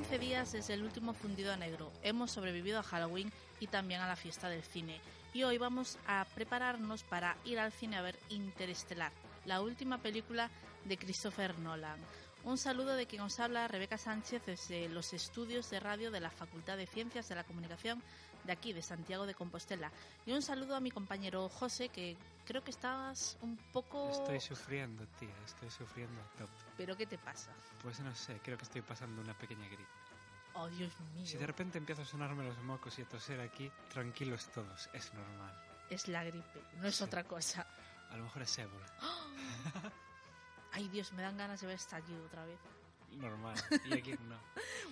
15 días desde el último fundido a negro. Hemos sobrevivido a Halloween y también a la fiesta del cine. Y hoy vamos a prepararnos para ir al cine a ver Interestelar, la última película de Christopher Nolan. Un saludo de quien os habla, Rebeca Sánchez, desde los estudios de radio de la Facultad de Ciencias de la Comunicación de aquí, de Santiago de Compostela. Y un saludo a mi compañero José, que creo que estabas un poco... Estoy sufriendo, tía, estoy sufriendo a tope. ¿Pero qué te pasa? Pues no sé, creo que estoy pasando una pequeña gripe. Oh, Dios mío. Si de repente empiezo a sonarme los mocos y a toser aquí, tranquilos todos, es normal. Es la gripe, no es Sí. otra cosa. A lo mejor es ébola. Ay, Dios, me dan ganas de ver estallido otra vez. Normal. Y aquí no.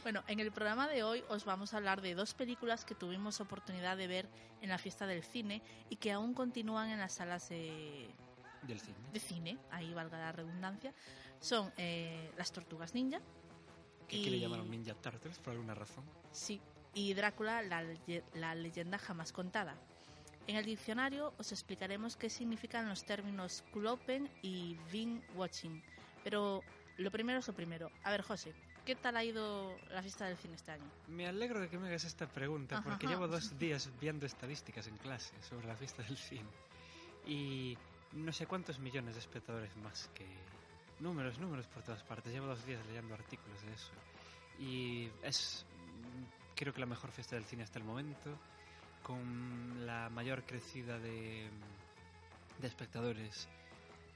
Bueno, en el programa de hoy os vamos a hablar de dos películas que tuvimos oportunidad de ver en la fiesta del cine y que aún continúan en las salas de, Del cine. de cine, ahí valga la redundancia. Son eh, Las Tortugas Ninja. Que aquí le llamaron Ninja Turtles por alguna razón. Sí, y Drácula, la, la leyenda jamás contada. En el diccionario os explicaremos qué significan los términos cool open y being watching. Pero lo primero es lo primero. A ver, José, ¿qué tal ha ido la fiesta del cine este año? Me alegro de que me hagas esta pregunta porque Ajá. llevo dos días viendo estadísticas en clase sobre la fiesta del cine. Y no sé cuántos millones de espectadores más que... Números, números por todas partes. Llevo dos días leyendo artículos de eso. Y es, mm, creo que la mejor fiesta del cine hasta el momento, con la mayor crecida de, de espectadores.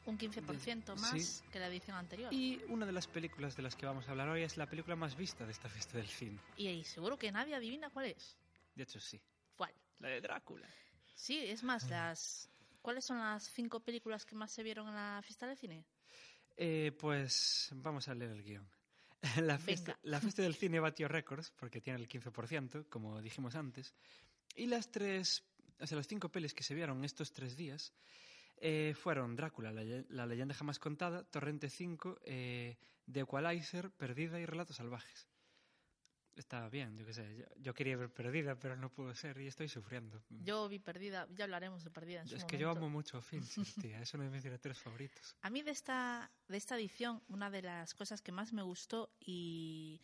Un 15% De- más sí. que la edición anterior. Y una de las películas de las que vamos a hablar hoy es la película más vista de esta fiesta del cine. Y ahí seguro que nadie adivina cuál es. De hecho, sí. ¿Cuál? La de Drácula. Sí, es más, las... ¿cuáles son las cinco películas que más se vieron en la fiesta del cine? Eh, pues vamos a leer el guion. La fiesta, la fiesta del cine batió récords porque tiene el 15%, como dijimos antes. Y las tres, o sea, las cinco pelis que se vieron estos tres días eh, fueron Drácula, la, la leyenda jamás contada, Torrente 5, eh, The Equalizer, Perdida y Relatos Salvajes. Está bien, yo qué sé. Yo, yo quería ver Perdida, pero no pudo ser y estoy sufriendo. Yo vi Perdida, ya hablaremos de Perdida en su es que yo momento. amo mucho a Fincher, tía. Es uno de mis directores favoritos. A mí de esta, de esta edición, una de las cosas que más me gustó y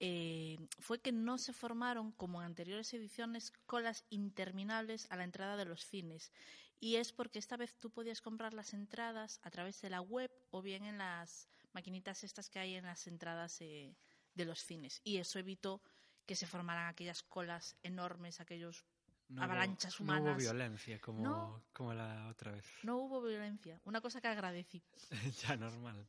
eh, fue que no se formaron, como en anteriores ediciones, colas interminables a la entrada de los cines. Y es porque esta vez tú podías comprar las entradas a través de la web o bien en las maquinitas estas que hay en las entradas eh, de los cines. Y eso evitó que se formaran aquellas colas enormes, aquellos No hubo- avalanchas No hubo humanas. violencia como, No. como la otra vez. No hubo violencia, una cosa que agradecí. ya normal.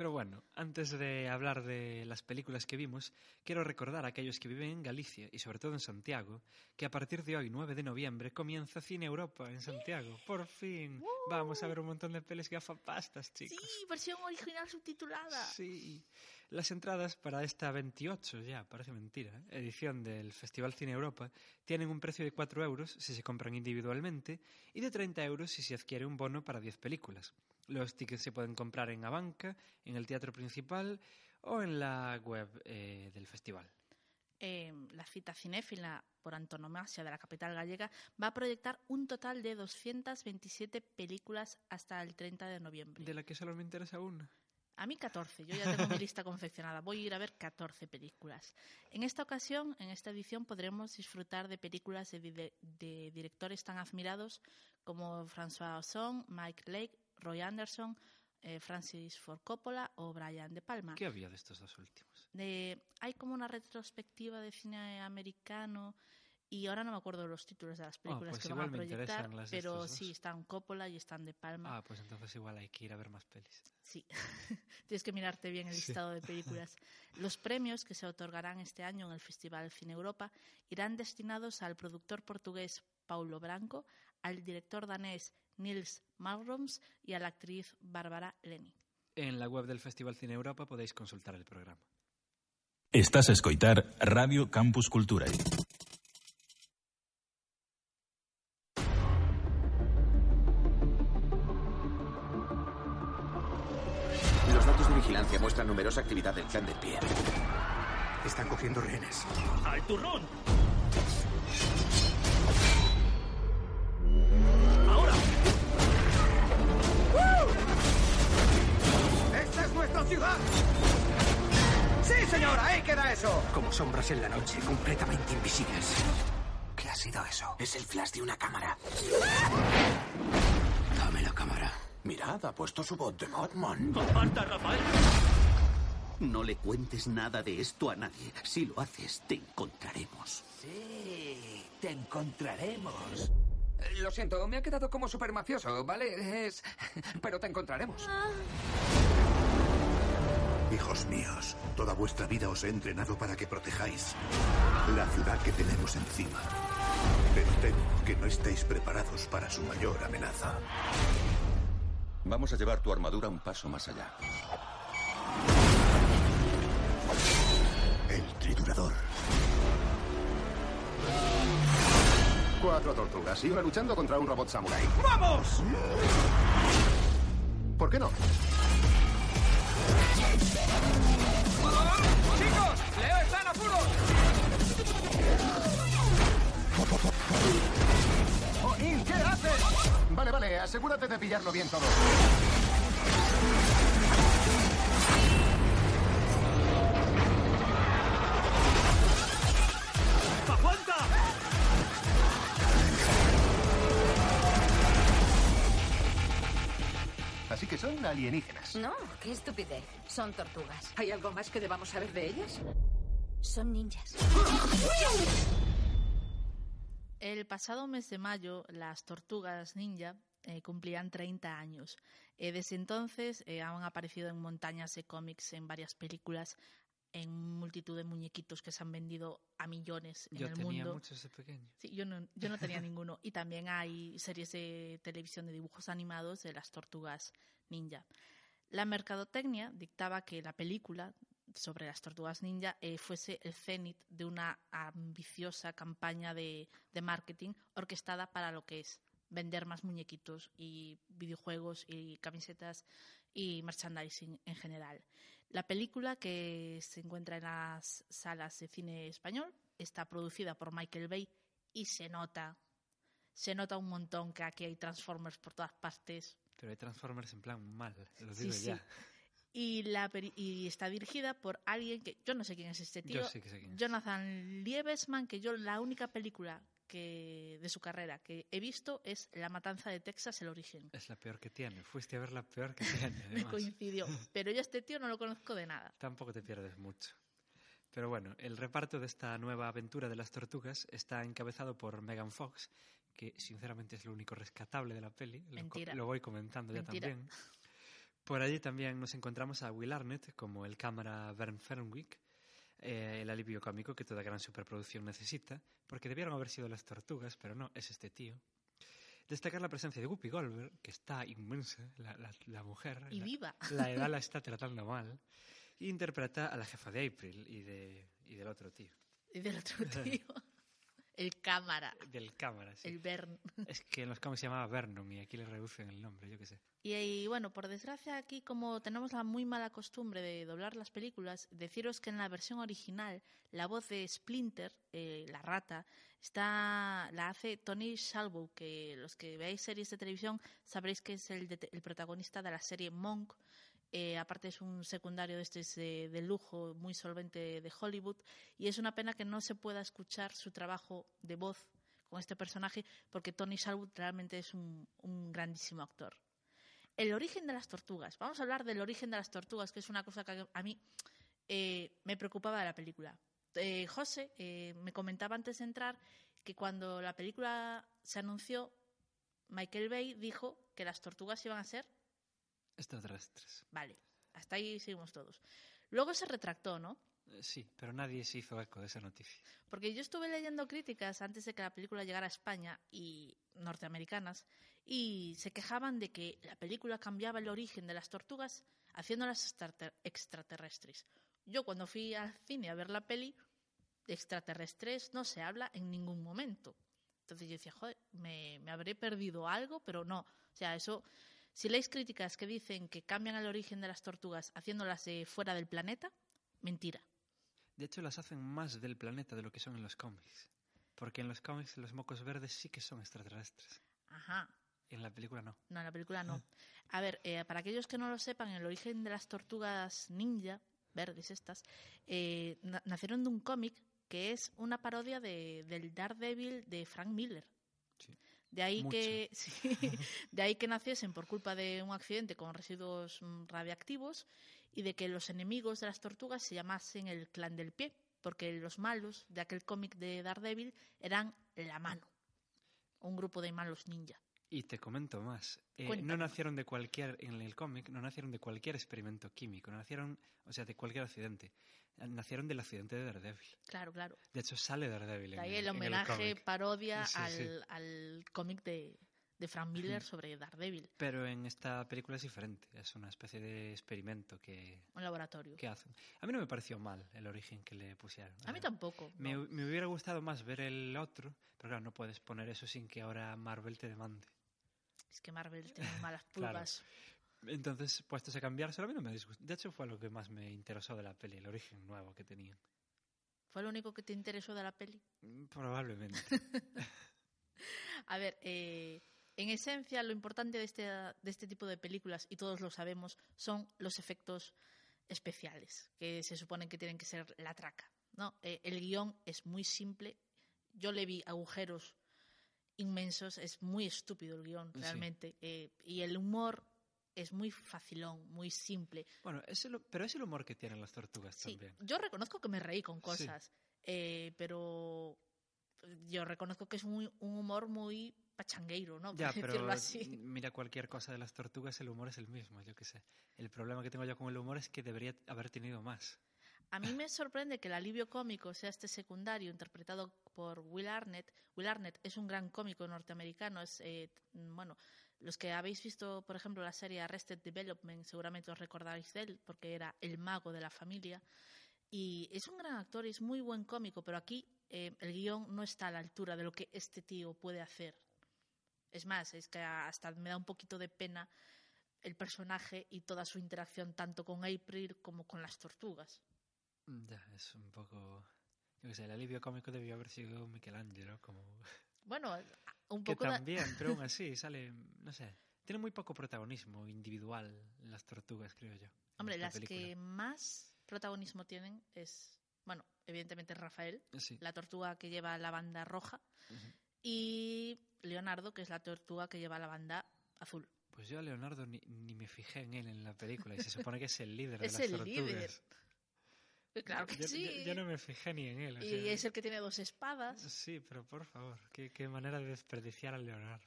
Pero bueno, antes de hablar de las películas que vimos, quiero recordar a aquellos que viven en Galicia y sobre todo en Santiago, que a partir de hoy, 9 de noviembre, comienza Cine Europa en Santiago. Por fin, vamos a ver un montón de pelis gafapastas, chicos. Sí, versión original subtitulada. Sí. Las entradas para esta 28, ya, parece mentira, ¿eh? edición del Festival Cine Europa, tienen un precio de 4 euros si se compran individualmente y de 30 euros si se adquiere un bono para 10 películas. Los tickets se pueden comprar en Abanca, en el teatro principal o en la web eh, del festival. Eh, la cita cinéfila por antonomasia de la capital gallega va a proyectar un total de 227 películas hasta el 30 de noviembre. De la que solo me interesa una. A mí 14, yo ya tengo mi lista confeccionada. Voy a ir a ver 14 películas. En esta ocasión, en esta edición, podremos disfrutar de películas de, di- de directores tan admirados como François Ozon, Mike Lake, Roy Anderson, eh, Francis Ford Coppola o Brian De Palma. ¿Qué había de estos dos últimos? de- hay como una retrospectiva de cine americano y ahora no me acuerdo de los títulos de las películas pues que van a proyectar, pero sí, están Coppola y están De Palma. Ah, pues entonces igual hay que ir a ver más pelis. Sí, tienes que mirarte bien el Sí. listado de películas. Los premios que se otorgarán este año en el Festival Cine Europa irán destinados al productor portugués Paulo Branco, al director danés Nils Malmros y a la actriz Bárbara Leni. En la web del Festival Cine Europa podéis consultar el programa. Estás a escoitar Radio Campus Cultura. Numerosa actividad del clan del pie. Están cogiendo rehenes. ¡Al turrón! ¡Ahora! ¡Esta es nuestra ciudad! ¡Sí, señor! ¡Ahí queda eso! Como sombras en la noche, completamente invisibles. ¿Qué ha sido eso? Es el flash de una cámara. Dame la cámara. Mirad, ha puesto su voz de Batman. ¡Aparta, Rafael! No le cuentes nada de esto a nadie. Si lo haces, te encontraremos. Sí, te encontraremos. Lo siento, me ha quedado como super mafioso, ¿vale? Es... Pero te encontraremos. Hijos míos, toda vuestra vida os he entrenado para que protejáis la ciudad que tenemos encima. Pero temo que no estéis preparados para su mayor amenaza. Vamos a llevar tu armadura un paso más allá. El triturador. Cuatro tortugas y una luchando contra un robot samurai. ¡Vamos! ¿Por qué no? ¡Chicos! ¡Leo está en apuros! Oh, In, ¿qué haces? Vale, vale, asegúrate de pillarlo bien todo. ¡Aguanta! Así que son alienígenas. No, qué estupidez. Son tortugas. ¿Hay algo más que debamos saber de ellas? Son ninjas. El pasado mes de mayo, las tortugas ninja eh, cumplían 30 años. Eh, desde entonces eh, han aparecido en montañas de cómics, en varias películas, en multitud de muñequitos que se han vendido a millones en Yo el tenía mundo. muchos de pequeño. Sí, yo no, yo no tenía ninguno. Y también hay series de televisión de dibujos animados de las tortugas ninja. La mercadotecnia dictaba que la película sobre las tortugas ninja eh, fuese el cenit de una ambiciosa campaña de, de marketing orquestada para lo que es vender más muñequitos y videojuegos y camisetas y merchandising en general. La película que se encuentra en las salas de cine español está producida por Michael Bay y se nota, se nota un montón que aquí hay Transformers por todas partes. Pero hay Transformers en plan mal, lo Sí, digo sí. ya. Y, la, y está dirigida por alguien que yo no sé quién es este tío, Yo sí que sé quién es. Jonathan Liebesman, que yo la única película que de su carrera que he visto es La Matanza de Texas, el origen. Es la peor que tiene. Fuiste a ver la peor que tiene, Me coincidió. Pero yo a este tío no lo conozco de nada. Tampoco te pierdes mucho. Pero bueno, el reparto de esta nueva aventura de las tortugas está encabezado por Megan Fox, que sinceramente es lo único rescatable de la peli. Mentira. Lo, voy comentando ya Mentira. también. Por allí también nos encontramos a Will Arnett como el cámara Vern Fenwick, eh, el alivio cómico que toda gran superproducción necesita, porque debieron haber sido las tortugas, pero no, es este tío. Destacar la presencia de Whoopi Goldberg, que está inmensa, la, la- la mujer. Y la- viva. La edad la está tratando mal. Y interpreta a la jefa de April y, de, y del otro tío. Y del otro tío. El cámara. Del cámara, sí. El Bern. Es que en los cómics se llamaba Vernon y aquí le reducen el nombre, yo qué sé. Y, y, bueno, por desgracia aquí como tenemos la muy mala costumbre de doblar las películas, deciros que en la versión original la voz de Splinter, eh, la rata, está la hace Tony Shalhoub, que los que veáis series de televisión sabréis que es el, de- el protagonista de la serie Monk. Eh, aparte es un secundario de este de, lujo muy solvente de Hollywood y es una pena que no se pueda escuchar su trabajo de voz con este personaje porque Tony Shalhoub realmente es un- grandísimo actor. El origen de las tortugas. Vamos a hablar del origen de las tortugas, que es una cosa que a mí eh, me preocupaba de la película. Eh, José me comentaba antes de entrar que cuando la película se anunció, Michael Bay dijo que las tortugas iban a ser. Extraterrestres. Vale, hasta ahí seguimos todos. Luego se retractó, ¿no? Eh, Sí, pero nadie se hizo eco de esa noticia. Porque yo estuve leyendo críticas antes de que la película llegara a España y norteamericanas y se quejaban de que la película cambiaba el origen de las tortugas haciéndolas extrater- extraterrestres. Yo cuando fui al cine a ver la peli de extraterrestres no se habla en ningún momento. Entonces yo decía, joder, me, me habré perdido algo, pero no. O sea, eso, si leéis críticas que dicen que cambian el origen de las tortugas haciéndolas de fuera del planeta, mentira. De hecho, las hacen más del planeta de lo que son en los cómics. Porque en los cómics los mocos verdes sí que son extraterrestres. Ajá. En la película no. No, en la película no. A ver, eh, para aquellos que no lo sepan, el origen de las tortugas ninja verdes estas, eh, na- nacieron de un cómic que es una parodia de, del Daredevil de Frank Miller. De ahí Mucho. que sí, de ahí que naciesen por culpa de un accidente con residuos mm, radiactivos y de que los enemigos de las tortugas se llamasen el clan del pie, porque los malos de aquel cómic de Daredevil eran la mano, un grupo de malos ninja. Y te comento más. Eh, no nacieron de cualquier, en el cómic, no nacieron de cualquier experimento químico, no nacieron, o sea, de cualquier accidente. Eh, Nacieron del accidente de Daredevil. Claro, claro. De hecho, sale Daredevil. De ahí el, el en homenaje, parodia Sí, al, sí. al cómic de, de Frank Miller Mm. sobre Daredevil, Pero en esta película es diferente. Es una especie de experimento que, un laboratorio. que hacen. A mí no me pareció mal el origen que le pusieron. A mí tampoco. Me, no. me hubiera gustado más ver el otro, pero claro, no puedes poner eso sin que ahora Marvel te demande. Es que Marvel tiene malas Claro. Entonces, puestos a cambiárselo, a mí no me disgustó. De hecho, fue lo que más me interesó de la peli, el origen nuevo que tenían. ¿Fue lo único que te interesó de la peli? Mm, Probablemente. A ver, eh, en esencia, lo importante de este, de este tipo de películas, y todos lo sabemos, son los efectos especiales, que se suponen que tienen que ser la traca. ¿no? Eh, el guion es muy simple. Yo le vi agujeros inmensos, es muy estúpido el guion, Sí. realmente. eh, y el humor es muy facilón, muy simple. bueno, es el- pero es el humor que tienen las tortugas Sí, también. yo reconozco que me reí con Sí. cosas, eh, pero yo reconozco que es muy- un humor muy pachangueiro, ¿no? Por Ya, pero así. mira cualquier cosa de las tortugas, el humor es el mismo, yo qué sé. El problema que tengo yo con el humor es que debería haber tenido más. A mí me sorprende que el alivio cómico sea este secundario interpretado por Will Arnett. Will Arnett es un gran cómico norteamericano. Es, eh, bueno, los que habéis visto, por ejemplo, la serie Arrested Development, seguramente os recordaréis de él, porque era el mago de la familia. Y es un gran actor y es muy buen cómico, pero aquí eh, el guion no está a la altura de lo que este tío puede hacer. Es más, es que hasta me da un poquito de pena el personaje y toda su interacción tanto con April como con las tortugas. Mm, Ya, es un poco... Yo qué sé, el alivio cómico debió haber sido Michelangelo, como... Bueno, un Que poco da- también, pero aún así sale, no sé, tiene muy poco protagonismo individual las tortugas, creo yo. Hombre, las película. que más protagonismo tienen es, bueno, evidentemente Rafael, Sí. la tortuga que lleva la banda roja, y Leonardo, que es la tortuga que lleva la banda azul. Pues yo a Leonardo ni, ni me fijé en él en la película y se supone que es el líder de Es las el tortugas. líder. Eh, Claro que Yo- sí. Yo, yo no me fijé ni en él. o Y sea, es el que tiene dos espadas. Sí, pero por favor, qué, qué manera de desperdiciar a Leonardo.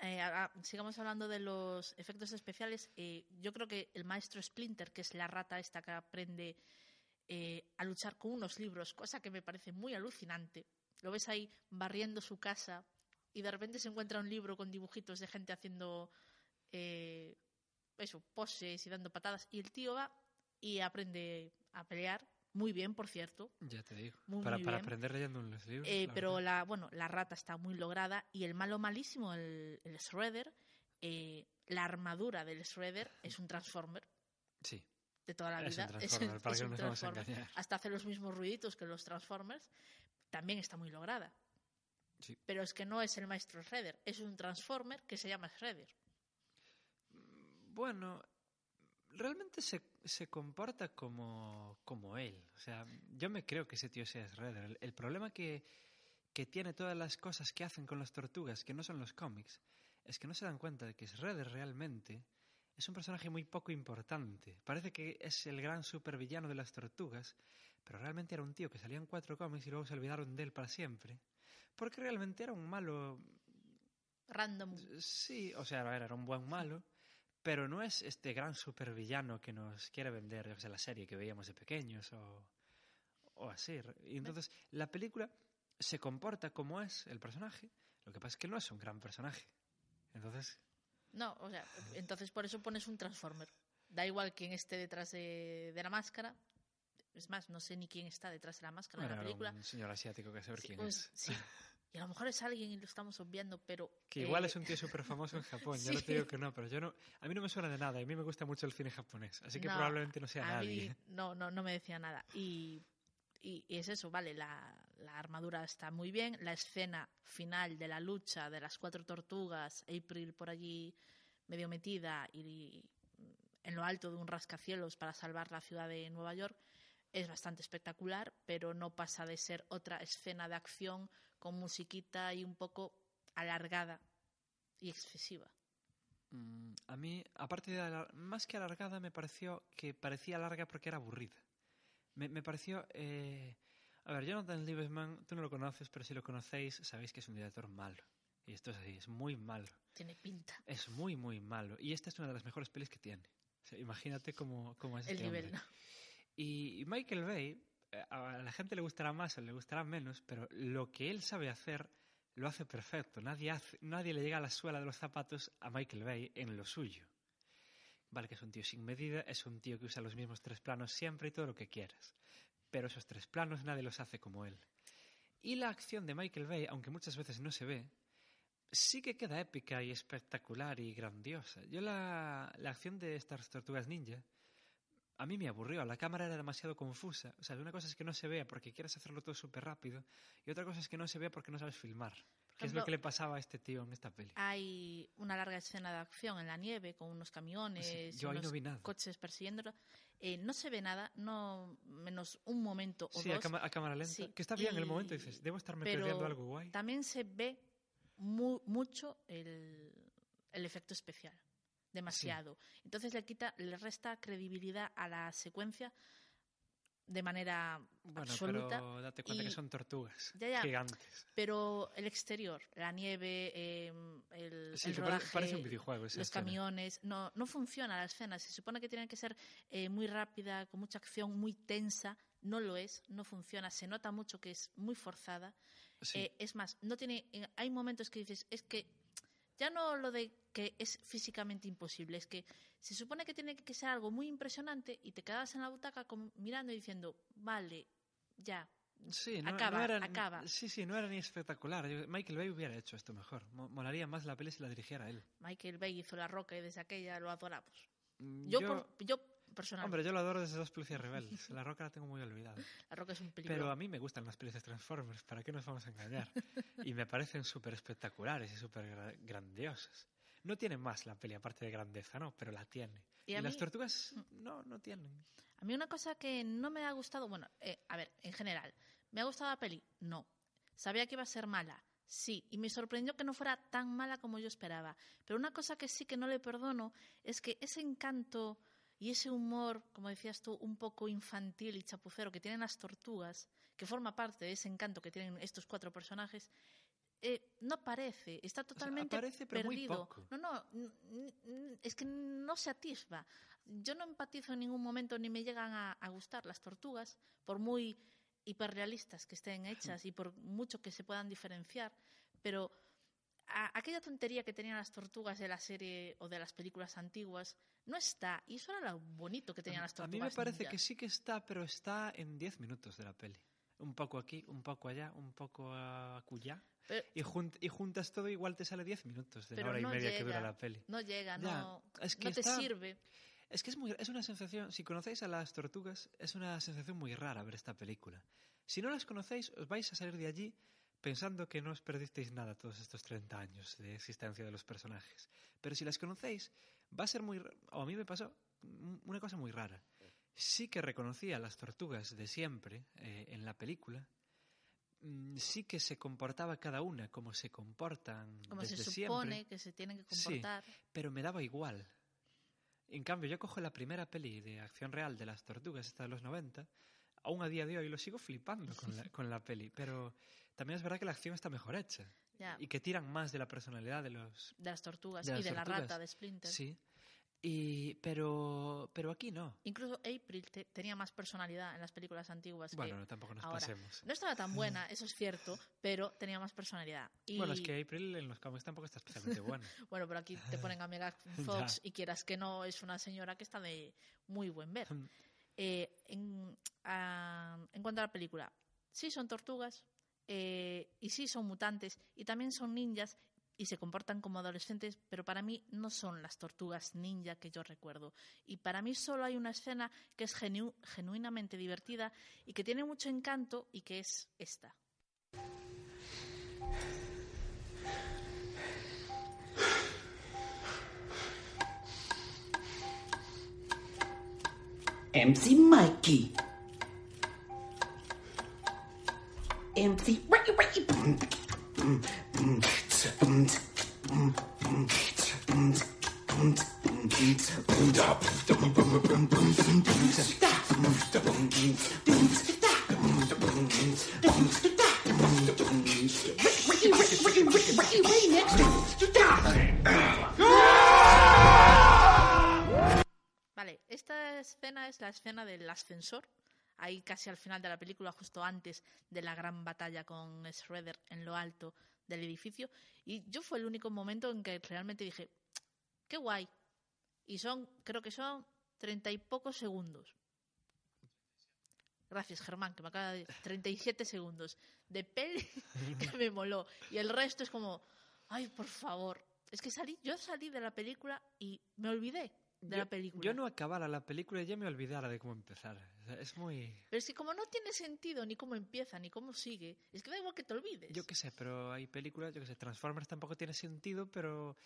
Eh, sigamos hablando de los efectos especiales. Eh, yo creo que el maestro Splinter, que es la rata esta que aprende eh, a luchar con unos libros, cosa que me parece muy alucinante. Lo ves ahí barriendo su casa y de repente se encuentra un libro con dibujitos de gente haciendo eh, eso, poses y dando patadas. Y el tío va y aprende a pelear. Muy bien, por cierto. Ya te digo. Muy, para muy para aprender leyendo los libros. Eh, la pero verdad. la, bueno, la rata está muy lograda y el malo malísimo, el, el Shredder, eh, la armadura del Shredder es un Transformer Sí. de toda la Es un vida. Que un vamos a Transformer. Hasta hace los mismos ruiditos que los Transformers. También está muy lograda. Sí. Pero es que no es el maestro Shredder, es un Transformer que se llama Shredder. Bueno, realmente se, se comporta como, como él. O sea, yo me creo que ese tío sea Shredder. El, el problema que, que tiene todas las cosas que hacen con las tortugas, que no son los cómics, es que no se dan cuenta de que Shredder realmente es un personaje muy poco importante. Parece que es el gran supervillano de las tortugas, pero realmente era un tío que salía en cuatro cómics y luego se olvidaron de él para siempre. Porque realmente era un malo Random. Sí, o sea, era un buen malo, pero no es este gran supervillano que nos quiere vender, qué sé, la serie que veíamos de pequeños o, o así. Y entonces, la película se comporta como es el personaje, lo que pasa es que no es un gran personaje. Entonces, No, o sea, entonces por eso pones un Transformer. Da igual quién esté detrás de, de la máscara. Es más, no sé ni quién está detrás de la máscara de bueno, la era película. un señor asiático que saber Sí, quién un- es. sí. Y a lo mejor es alguien y lo estamos obviando, pero... Que igual eh, es un tío súper famoso en Japón, yo no Sí. te digo que no, pero yo no, a mí no me suena de nada, y a mí me gusta mucho el cine japonés, así que no, probablemente no sea a nadie. mí no, no, no me decía nada. Y, y, y es eso, vale, la, la armadura está muy bien. La escena final de la lucha de las cuatro tortugas, April por allí medio metida y en lo alto de un rascacielos para salvar la ciudad de Nueva York es bastante espectacular, pero no pasa de ser otra escena de acción con musiquita y un poco alargada y excesiva. Mm, a mí, aparte de alar- más que alargada, me pareció que parecía larga porque era aburrida. Me, me pareció... eh, A ver, Jonathan Liebesman, tú no lo conoces, pero si lo conocéis, sabéis que es un director malo. Y esto es así, es muy malo. Tiene pinta. Es muy, muy malo. Y esta es una de las mejores pelis que tiene. O sea, imagínate cómo, cómo es El este nivel. Y, Michael Bay, a la gente le gustará más o le gustará menos, pero lo que él sabe hacer, lo hace perfecto. Nadie, nadie le llega a la suela de los zapatos a Michael Bay en lo suyo. Vale, que es un tío sin medida, es un tío que usa los mismos tres planos siempre y todo lo que quieras. Pero esos tres planos nadie los hace como él. Y la acción de Michael Bay, aunque muchas veces no se ve, sí que queda épica y espectacular y grandiosa. Yo la, la acción de estas tortugas ninja a mí me aburrió, la cámara era demasiado confusa. O sea, una cosa es que no se vea porque quieres hacerlo todo súper rápido y otra cosa es que no se vea porque no sabes filmar. Que es lo que le pasaba a este tío en esta peli. Hay una larga escena de acción en la nieve con unos camiones, Sí, yo ahí unos no vi nada. coches persiguiéndolo. Eh, no se ve nada, no menos un momento o Sí, dos. a, a cámara lenta. Sí, Que está bien en el y- momento, dices, debo estarme pero perdiendo algo guay. También se ve mu- mucho el, el efecto especial, demasiado. Entonces le quita, le resta credibilidad a la secuencia de manera Bueno, absoluta. pero date cuenta y- que son tortugas Ya, ya. gigantes. Pero el exterior, la nieve, eh, el, Sí, el rodaje, parece un videojuego los escena. camiones, no, no funciona la escena. Se supone que tiene que ser eh, muy rápida, con mucha acción, muy tensa. No lo es, no funciona. Se nota mucho que es muy forzada. Sí. Eh, es más, no tiene. eh, hay momentos que dices, es que ya no lo de que es físicamente imposible, es que se supone que tiene que ser algo muy impresionante y te quedabas en la butaca como mirando y diciendo, vale, ya, Sí, no, acaba, no era, acaba. Sí, sí, no era ni espectacular. Michael Bay hubiera hecho esto mejor. Mo- Molaría más la peli si la dirigiera él. Michael Bay hizo La Roca y desde aquella lo adoramos. Mm, Yo, por- yo personalmente, Hombre, yo lo adoro desde dos policías rebeldes. La Roca la tengo muy olvidada. La Roca es un peligro. Pero a mí me gustan las de Transformers, ¿para qué nos vamos a engañar? Y me parecen súper espectaculares y súper gra- grandiosas. No tiene más la peli, aparte de grandeza, ¿no? Pero la tiene. Y Y, a las mí- mm. tortugas no, no tienen. A mí una cosa que no me ha gustado, bueno, eh, a ver, en general, ¿me ha gustado la peli? No. ¿Sabía que iba a ser mala? Sí, y me sorprendió que no fuera tan mala como yo esperaba. Pero una cosa que sí que no le perdono es que ese encanto y ese humor, como decías tú, un poco infantil y chapucero que tienen las tortugas, que forma parte de ese encanto que tienen estos cuatro personajes, eh, no aparece, está totalmente aparece, pero muy perdido. poco. No, no, es que no se atisba. Yo no empatizo en ningún momento ni me llegan a, a gustar las tortugas, por muy hiperrealistas que estén hechas y por mucho que se puedan diferenciar, pero a- aquella tontería que tenían las tortugas de la serie o de las películas antiguas no está, y eso era lo bonito que tenían las A tortugas. mí me parece ninjas. que sí que está, pero está en 10 minutos de la peli. Un poco aquí, un poco allá, un poco acullá. Pero- Y, jun- y juntas todo, igual te sale 10 minutos de la hora y no media que dura llega, la peli. No llega, Ya, no, es que no te está- sirve. Es que es, muy, es una sensación, si conocéis a las tortugas, es una sensación muy rara ver esta película. Si no las conocéis, os vais a salir de allí pensando que no os perdisteis nada todos estos 30 años de existencia de los personajes. Pero si las conocéis, va a ser muy... O a mí me pasó una cosa muy rara. Sí que reconocía a las tortugas de siempre eh, en la película. Mm, Sí que se comportaba cada una como se comportan Como desde se siempre. supone que se tienen que Sí, comportar. pero me daba igual. En cambio, yo cojo la primera peli de acción real de las tortugas, esta de los 90, aún a día de hoy lo sigo flipando con la, con la peli, pero también es verdad que la acción está mejor hecha y que tiran más de la personalidad de los... de las tortugas de y de la rata de Splinter. Sí, y, pero, pero aquí no. Incluso April te- tenía más personalidad en las películas antiguas. Bueno, que no, tampoco nos ahora. pasemos. No estaba tan buena, eso es cierto, pero tenía más personalidad. Y, Bueno, es que April en los cómics tampoco está especialmente buena. bueno, pero aquí te ponen a Megan Fox y quieras que no, es una señora que está de muy buen ver. Eh, en, a- en cuanto a la película, sí son tortugas eh, y sí son mutantes y también son ninjas y se comportan como adolescentes, pero para mí no son las tortugas ninja que yo recuerdo. Y para mí solo hay una escena que es genu- genuinamente divertida y que tiene mucho encanto y que es esta. MC Mikey. Vale, esta escena es la escena del ascensor, ahí casi al final de la película, justo antes de la gran batalla con Shredder en lo alto del edificio. Y yo fue el único momento en que realmente dije, qué guay. Y son, creo que son treinta y pocos segundos. Gracias, Germán, que me acaba de decir 37 segundos de peli que me moló. Y el resto es como, ay, por favor. Es que salí, yo salí de la película y me olvidé de yo, la película. Yo no acabara la película y ya me olvidara de cómo empezar. Es muy... Pero es que como no tiene sentido ni cómo empieza ni cómo sigue, es que da igual que te olvides. Yo qué sé, pero hay películas, yo qué sé, Transformers tampoco tiene sentido, pero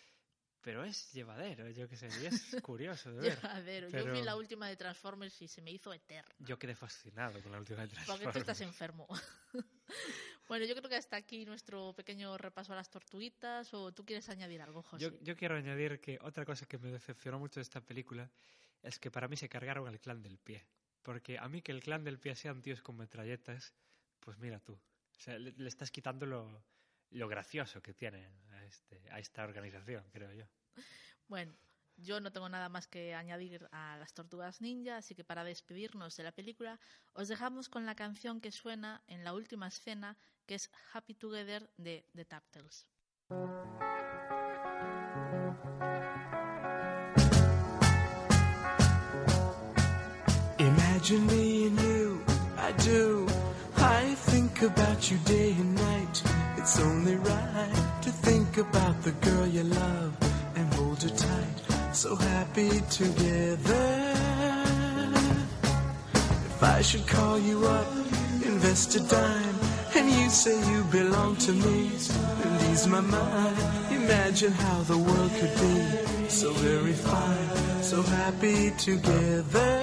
pero es llevadero, yo qué sé, y es curioso de ver. Llevadero. Pero Yo vi la última de Transformers y se me hizo eterna. Yo quedé fascinado con la última de Transformers. Porque tú estás enfermo. bueno, yo creo que hasta aquí nuestro pequeño repaso a las tortuguitas. ¿O tú quieres añadir algo, José? Yo, yo quiero añadir que otra cosa que me decepcionó mucho de esta película es que para mí se cargaron al clan del pie. Porque a mí que el clan del pie sean tíos con metralletas, pues mira tú. O sea, le, le estás quitando lo, lo gracioso que tiene a, este, a esta organización, creo yo. Bueno, yo no tengo nada más que añadir a las tortugas ninja, así que para despedirnos de la película, os dejamos con la canción que suena en la última escena, que es Happy Together de The Turtles. Imagine me and you, I do. I think about you day and night. It's only right to think about the girl you love and hold her tight. So happy together. If I should call you up, invest a dime, and you say you belong to me, it ease my mind. Imagine how the world could be so very fine, so happy together.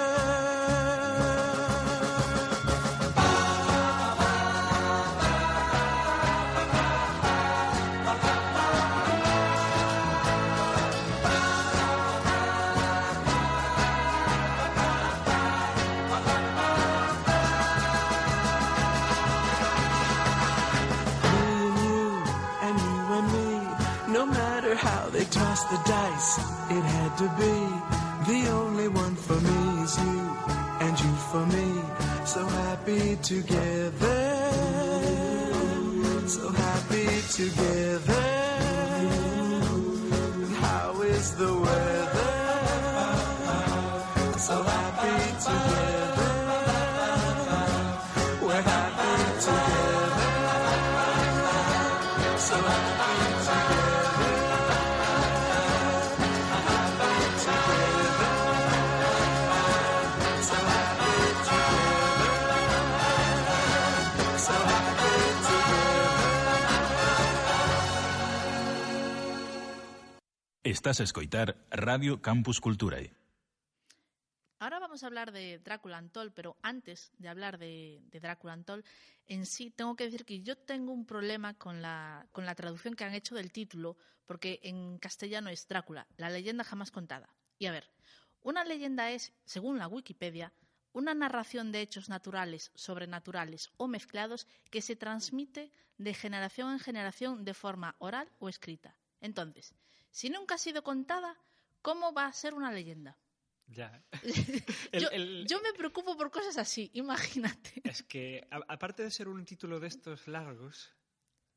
How they toss the dice, it had to be. The only one for me is you, and you for me. So happy together. So happy together. How is the weather? So happy together. We're happy together. Estás a escoitar Radio Campus Culturae. Ahora vamos a hablar de Drácula Untold, pero antes de hablar de, de Drácula Untold, en sí tengo que decir que yo tengo un problema con la, con la traducción que han hecho del título, porque en castellano es Drácula, la leyenda jamás contada. Y a ver, una leyenda es, según la Wikipedia, una narración de hechos naturales, sobrenaturales o mezclados que se transmite de generación en generación de forma oral o escrita. Entonces, si nunca ha sido contada, ¿cómo va a ser una leyenda? Ya. yo, El- el- yo me preocupo por cosas así, imagínate. Es que, a- aparte de ser un título de estos largos,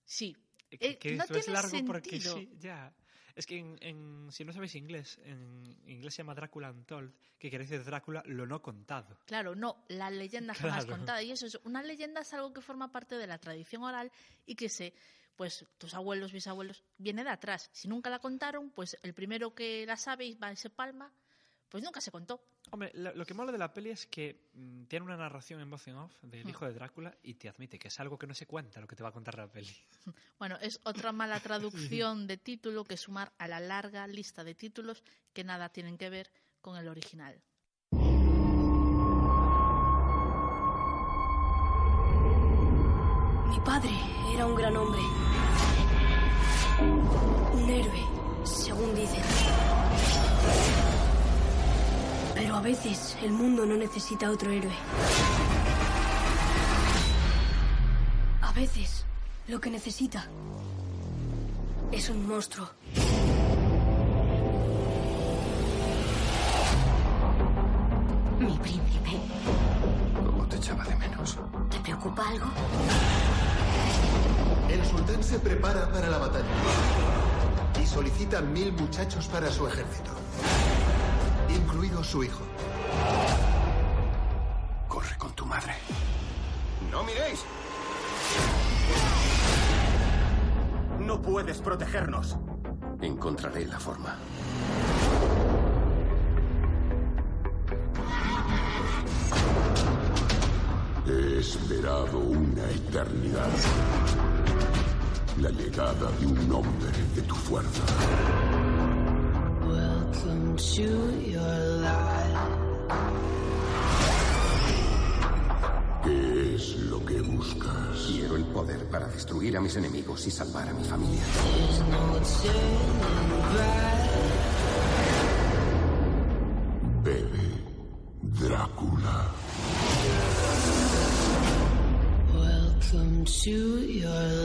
Sí. eh, Eh, que no esto es tiene largo porque sentido. sí, ya. Es que en, en- si no sabéis inglés, en inglés se llama Drácula Untold, que quiere decir Drácula lo no contado. Claro, no, la leyenda jamás Claro. contada. Y eso es, una leyenda es algo que forma parte de la tradición oral y que se, pues tus abuelos, bisabuelos, viene de atrás. Si nunca la contaron, pues el primero que la sabe y va y se palma, pues nunca se contó. Hombre, lo, lo que mola de la peli es que mm, tiene una narración en voz en off del Hmm. hijo de Drácula y te admite que es algo que no se cuenta lo que te va a contar la peli. Bueno, es otra mala traducción de título que sumar a la larga lista de títulos que nada tienen que ver con el original. Mi padre era un gran hombre. Un héroe, según dicen. Pero a veces el mundo no necesita otro héroe. A veces lo que necesita es un monstruo. Mi príncipe. ¿Cómo te echaba de menos? ¿Te preocupa algo? El sultán se prepara para la batalla y solicita mil muchachos para su ejército, incluido su hijo. Corre con tu madre. ¡No miréis! No puedes protegernos. Encontraré la forma. He esperado una eternidad. La llegada de un hombre de tu fuerza. Welcome to your life. ¿Qué es lo que buscas? Quiero el poder para destruir a mis enemigos y salvar a mi familia. There's no turning back. Bebe Drácula. Welcome to your life.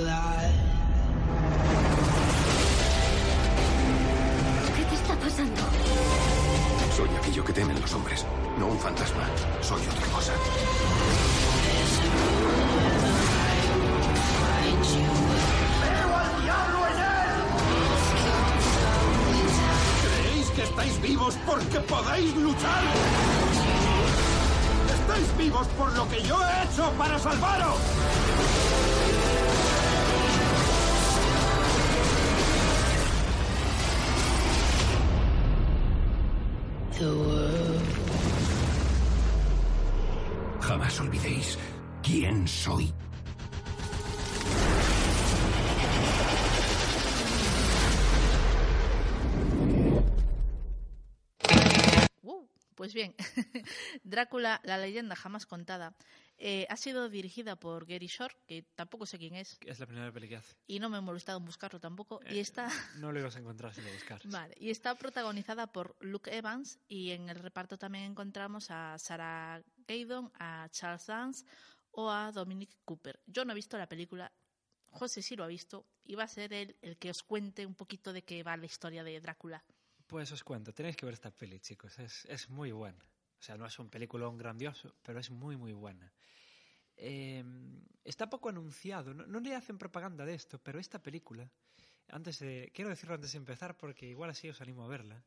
Temen los hombres, no un fantasma. Soy otra cosa. ¿Creéis que estáis vivos porque podéis luchar? ¡Estáis vivos por lo que yo he hecho para salvaros! Drácula, la leyenda jamás contada, eh, ha sido dirigida por Gary Shore, que tampoco sé quién es, Es la primera peli que hace. y no me he molestado en buscarlo tampoco, y Eh, está... No lo ibas a encontrar si lo buscaras. Vale, y está protagonizada por Luke Evans y en el reparto también encontramos a Sarah Gaydon, a Charles Dance o a Dominic Cooper. Yo no he visto la película, José sí lo ha visto y va a ser él el que os cuente un poquito de qué va la historia de Drácula. Pues os cuento, tenéis que ver esta peli, chicos. Es, es muy buena. O sea, no es un peliculón grandioso, pero es muy, muy buena. Eh, está poco anunciado, no, no le hacen propaganda de esto, pero esta película, antes de, quiero decirlo antes de empezar porque igual así os animo a verla,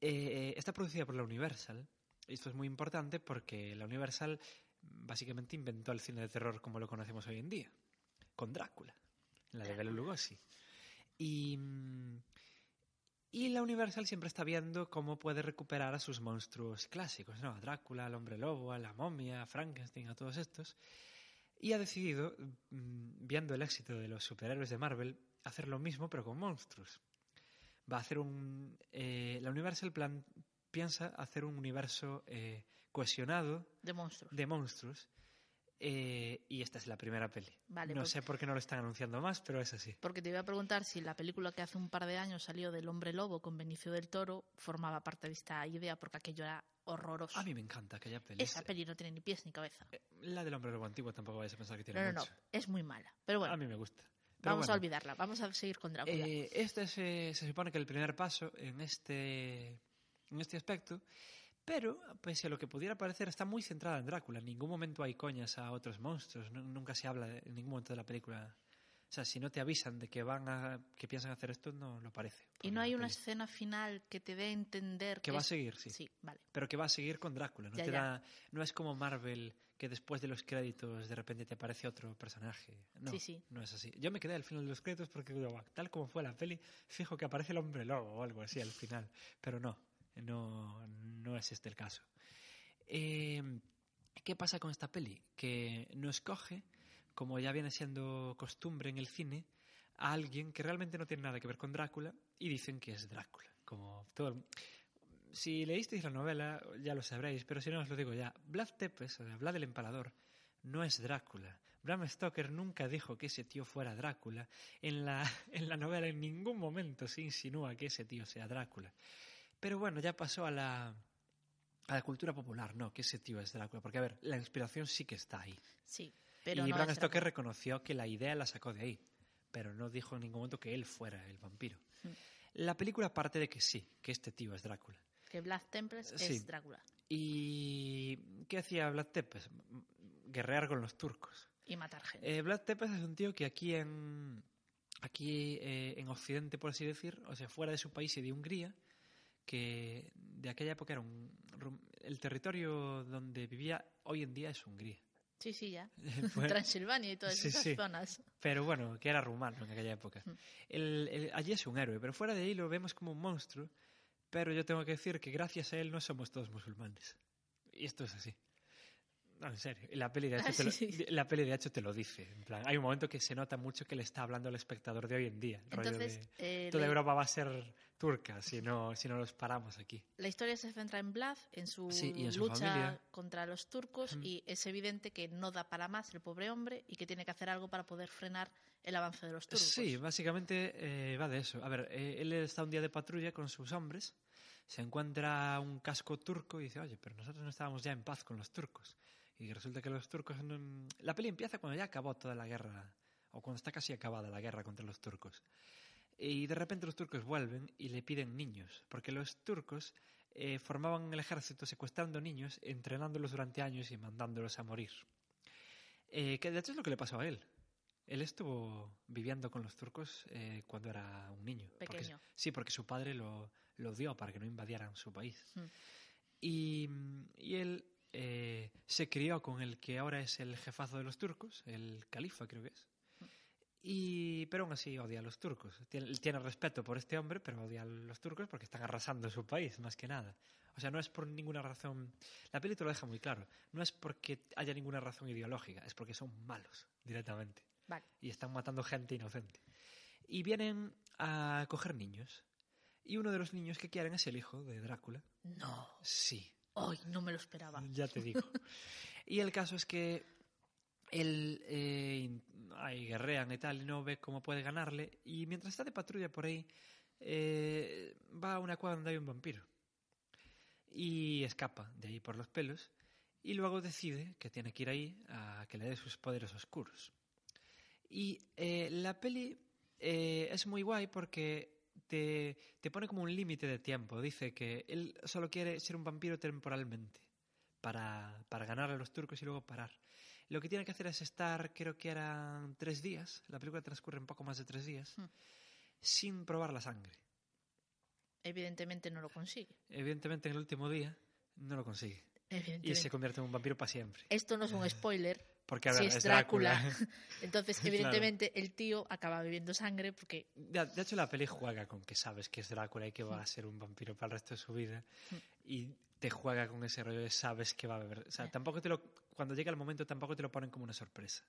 eh, está producida por la Universal. Esto es muy importante porque la Universal básicamente inventó el cine de terror como lo conocemos hoy en día, con Drácula, la de Bela Lugosi. Y, mm, y la Universal siempre está viendo cómo puede recuperar a sus monstruos clásicos, ¿no? A Drácula, al hombre lobo, a la momia, a Frankenstein, a todos estos. Y ha decidido, mm, viendo el éxito de los superhéroes de Marvel, hacer lo mismo pero con monstruos. Va a hacer un... eh, la Universal plan- piensa hacer un universo eh, cohesionado De monstruos. de monstruos. Eh, y esta es la primera peli. Vale, no pues- sé por qué no lo están anunciando más, pero es así. Porque te iba a preguntar si la película que hace un par de años salió del Hombre Lobo con Benicio del Toro formaba parte de esta idea, porque aquello era horroroso. A mí me encanta aquella peli. Esa peli no tiene ni pies ni cabeza. La del hombre lobo antiguo tampoco vais a pensar que tiene No, no, no, es muy mala. Pero bueno, A mí me gusta. Pero vamos a olvidarla, vamos a seguir con Drácula. eh, este se, se supone que el primer paso en este, en este aspecto, pero pese a lo que pudiera parecer, está muy centrada en Drácula. En ningún momento hay coñas a otros monstruos. nu- Nunca se habla de- en ningún momento de la película. O sea, si no te avisan de que van a, que piensan hacer esto, no lo parece. y no hay una escena final que te dé a entender Que va a seguir, sí. Sí, vale. Pero que va a seguir con Drácula. No, Ya, te ya. da- no es como Marvel, que después de los créditos de repente te aparece otro personaje. No, Sí, sí. no es así. Yo me quedé al final de los créditos porque, tal como fue la peli, fijo que aparece el hombre lobo o algo así al final. Pero no, no, no es este el caso. Eh, ¿Qué pasa con esta peli? Que no escoge, como ya viene siendo costumbre en el cine, a alguien que realmente no tiene nada que ver con Drácula y dicen que es Drácula. Como todo el- Si leísteis la novela, ya lo sabréis, pero si no os lo digo ya. Vlad Tepes, o sea, Vlad el Empalador, no es Drácula. Bram Stoker nunca dijo que ese tío fuera Drácula. En la, en la novela en ningún momento se insinúa que ese tío sea Drácula. Pero bueno, ya pasó a la, a la cultura popular, no, que ese tío es Drácula. Porque, a ver, la inspiración sí que está ahí. Sí, pero y no Bram es Stoker reconoció que la idea la sacó de ahí, pero no dijo en ningún momento que él fuera el vampiro. Mm. La película parte de que sí, que este tío es Drácula. Que Vlad Temples Sí. es Drácula. ¿Y qué hacía Vlad Tepes? M- Guerrear con los turcos. Y matar gente. Eh, Vlad Tepes es un tío que aquí en aquí eh, en Occidente, por así decir, o sea, fuera de su país y de Hungría, que de aquella época era un, el territorio donde vivía hoy en día es Hungría. Sí, sí, ya. Transilvania y todas Sí, esas sí. zonas. Pero bueno, que era rumano en aquella época. Mm. El- el- allí es un héroe, pero fuera de ahí lo vemos como un monstruo. Pero yo tengo que decir que gracias a él no somos todos musulmanes. Y esto es así. No, en serio. La peli, de hecho, Ah, te lo, sí, sí. la peli de hecho te lo dice. En plan, hay un momento que se nota mucho que le está hablando al espectador de hoy en día. rollo Entonces, de, eh, toda la- Europa va a ser turca si no, si no los paramos aquí. La historia se centra en Vlad, en su, Sí, en su lucha familia. contra los turcos Mm. y es evidente que no da para más el pobre hombre y que tiene que hacer algo para poder frenar el avance de los turcos. Sí, básicamente eh, va de eso. A ver, eh, él está un día de patrulla con sus hombres, se encuentra un casco turco y dice, oye, pero nosotros no estábamos ya en paz con los turcos. Y resulta que los turcos... no- La peli empieza cuando ya acabó toda la guerra, o cuando está casi acabada la guerra contra los turcos. Y de repente los turcos vuelven y le piden niños, porque los turcos eh, formaban el ejército secuestrando niños, entrenándolos durante años y mandándolos a morir. Eh, que de hecho es lo que le pasó a él. Él estuvo viviendo con los turcos eh, cuando era un niño. Porque- Pequeño. sí, porque su padre lo, lo dio para que no invadieran su país. Mm. Y, y él se crió con el que ahora es el jefazo de los turcos, el califa creo que es. Y, pero aún así odia a los turcos. Tiene, tiene respeto por este hombre, pero odia a los turcos porque están arrasando su país, más que nada. O sea, no es por ninguna razón. La peli te lo deja muy claro. No es porque haya ninguna razón ideológica, es porque son malos directamente. Vale. Y están matando gente inocente. Y vienen a coger niños. Y uno de los niños que quieren es el hijo de Drácula. No. Sí. Ay, no me lo esperaba. Ya te digo. y el caso es que él eh, ahí guerrean y tal, y no ve cómo puede ganarle. Y mientras está de patrulla por ahí, eh, va a una cuadra donde hay un vampiro. Y escapa de ahí por los pelos. Y luego decide que tiene que ir ahí a que le dé sus poderes oscuros. Y eh, la peli eh, es muy guay porque te, te pone como un límite de tiempo. Dice que él solo quiere ser un vampiro temporalmente para, para ganar a los turcos y luego parar. Lo que tiene que hacer es estar, creo que eran tres días, la película transcurre un poco más de tres días, Hmm. sin probar la sangre. Evidentemente no lo consigue. Evidentemente en el último día no lo consigue. Y se convierte en un vampiro para siempre. Esto no es un spoiler. Porque, a si es es Drácula. Drácula. Entonces, Claro. evidentemente, el tío acaba bebiendo sangre porque De, de hecho, la peli juega con que sabes que es Drácula y que va a ser un vampiro para el resto de su vida. Y te juega con ese rollo de sabes que va a beber. O sea, tampoco te lo, cuando llega el momento, tampoco te lo ponen como una sorpresa.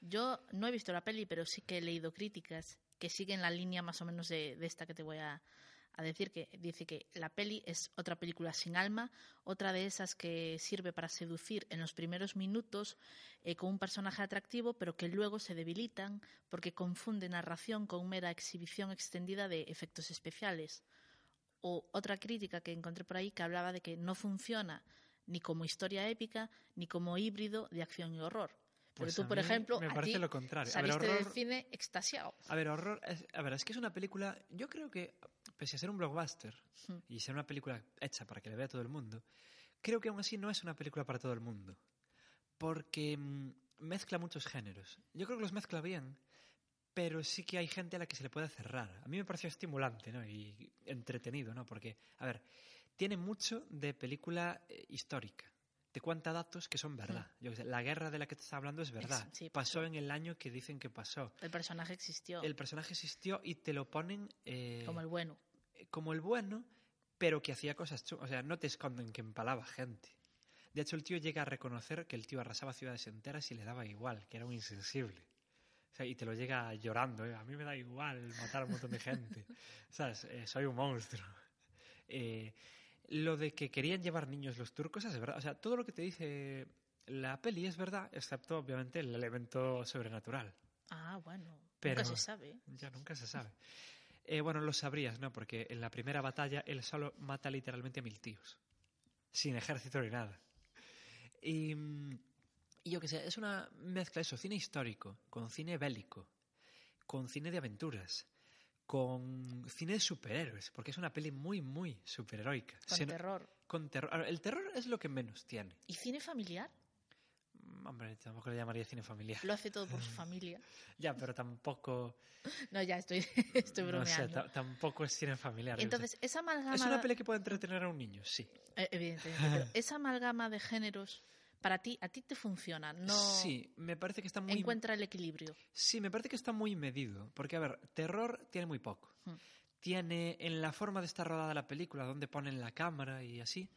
yo no he visto la peli, pero sí que he leído críticas que siguen la línea más o menos de, de esta que te voy a, a decir que dice que la peli es otra película sin alma, otra de esas que sirve para seducir en los primeros minutos eh, con un personaje atractivo, pero que luego se debilitan porque confunde narración con mera exhibición extendida de efectos especiales. O otra crítica que encontré por ahí que hablaba de que no funciona ni como historia épica ni como híbrido de acción y horror. Pero Pues tú, por ejemplo, me a parece lo contrario. A ver, del horror- cine extasiado. A ver, horror. es- a ver, es que es una película. Yo creo que, pese a ser un blockbuster Hmm. y ser una película hecha para que le vea todo el mundo, creo que aún así no es una película para todo el mundo. Porque mm, mezcla muchos géneros. Yo creo que los mezcla bien, pero sí que hay gente a la que se le puede cerrar. A mí me pareció estimulante ¿no? y entretenido, ¿no? Porque, a ver, tiene mucho de película eh, histórica. Te cuenta datos que son verdad. Yo sé, la guerra de la que te está hablando es verdad. sí, pasó en el año que dicen que pasó. El personaje existió El personaje existió y te lo ponen eh, como el bueno. Como el bueno, pero que hacía cosas chungas. O sea, no te esconden que empalaba gente. De hecho, el tío llega a reconocer que el tío arrasaba ciudades enteras y le daba igual, que era un insensible. O sea, y te lo llega llorando, ¿eh? a mí me da igual matar a un montón de gente. ¿Sabes? Eh, soy un monstruo. Eh, lo de que querían llevar niños los turcos es verdad. O sea, todo lo que te dice la peli es verdad, excepto obviamente el elemento sobrenatural. Ah, bueno. Pero Nunca se sabe. Ya nunca se sabe. Eh, bueno, lo sabrías, ¿no? Porque en la primera batalla él solo mata literalmente a mil tíos. Sin ejército ni nada. Y, y yo qué sé, es una mezcla eso, cine histórico, con cine bélico, con cine de aventuras, con cine de superhéroes, porque es una peli muy, muy superheroica. Con Se- terror. Con terror. El terror es lo que menos tiene. ¿Y cine familiar? Hombre, tampoco le llamaría cine familiar. Lo hace todo por su familia. Ya, pero tampoco... No, ya estoy, estoy No sé, bromeando. ta- tampoco es cine familiar. Entonces, esa amalgama... ¿Es una peli que puede entretener a un niño? Sí. Eh, evidentemente, pero esa amalgama de géneros, para ti, a ti te funciona, no Sí, me parece que está muy... encuentra el equilibrio. Sí, me parece que está muy medido. Porque, a ver, terror tiene muy poco. Hmm. Tiene en la forma de estar rodada la película, donde ponen la cámara y así.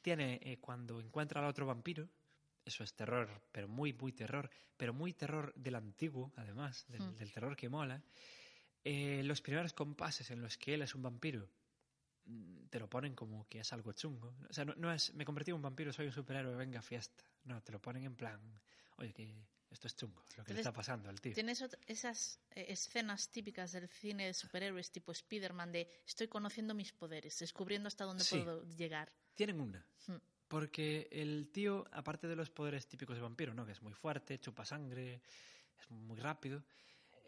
Tiene eh, cuando encuentra al otro vampiro. Eso es terror, pero muy, muy terror. Pero muy terror del antiguo, además, del, Hmm. del terror que mola. Eh, los primeros compases en los que él es un vampiro mm, te lo ponen como que es algo chungo. O sea, no, no es me convertí en un vampiro, soy un superhéroe, venga, fiesta. No, te lo ponen en plan, oye, que esto es chungo, lo que le está pasando al tío. Tienes esas eh, escenas típicas del cine de superhéroes tipo Spider-Man de estoy conociendo mis poderes, descubriendo hasta dónde Sí. puedo llegar. Tienen una. Hmm. Porque el tío, aparte de los poderes típicos de vampiro, ¿no? que es muy fuerte, chupa sangre, es muy rápido,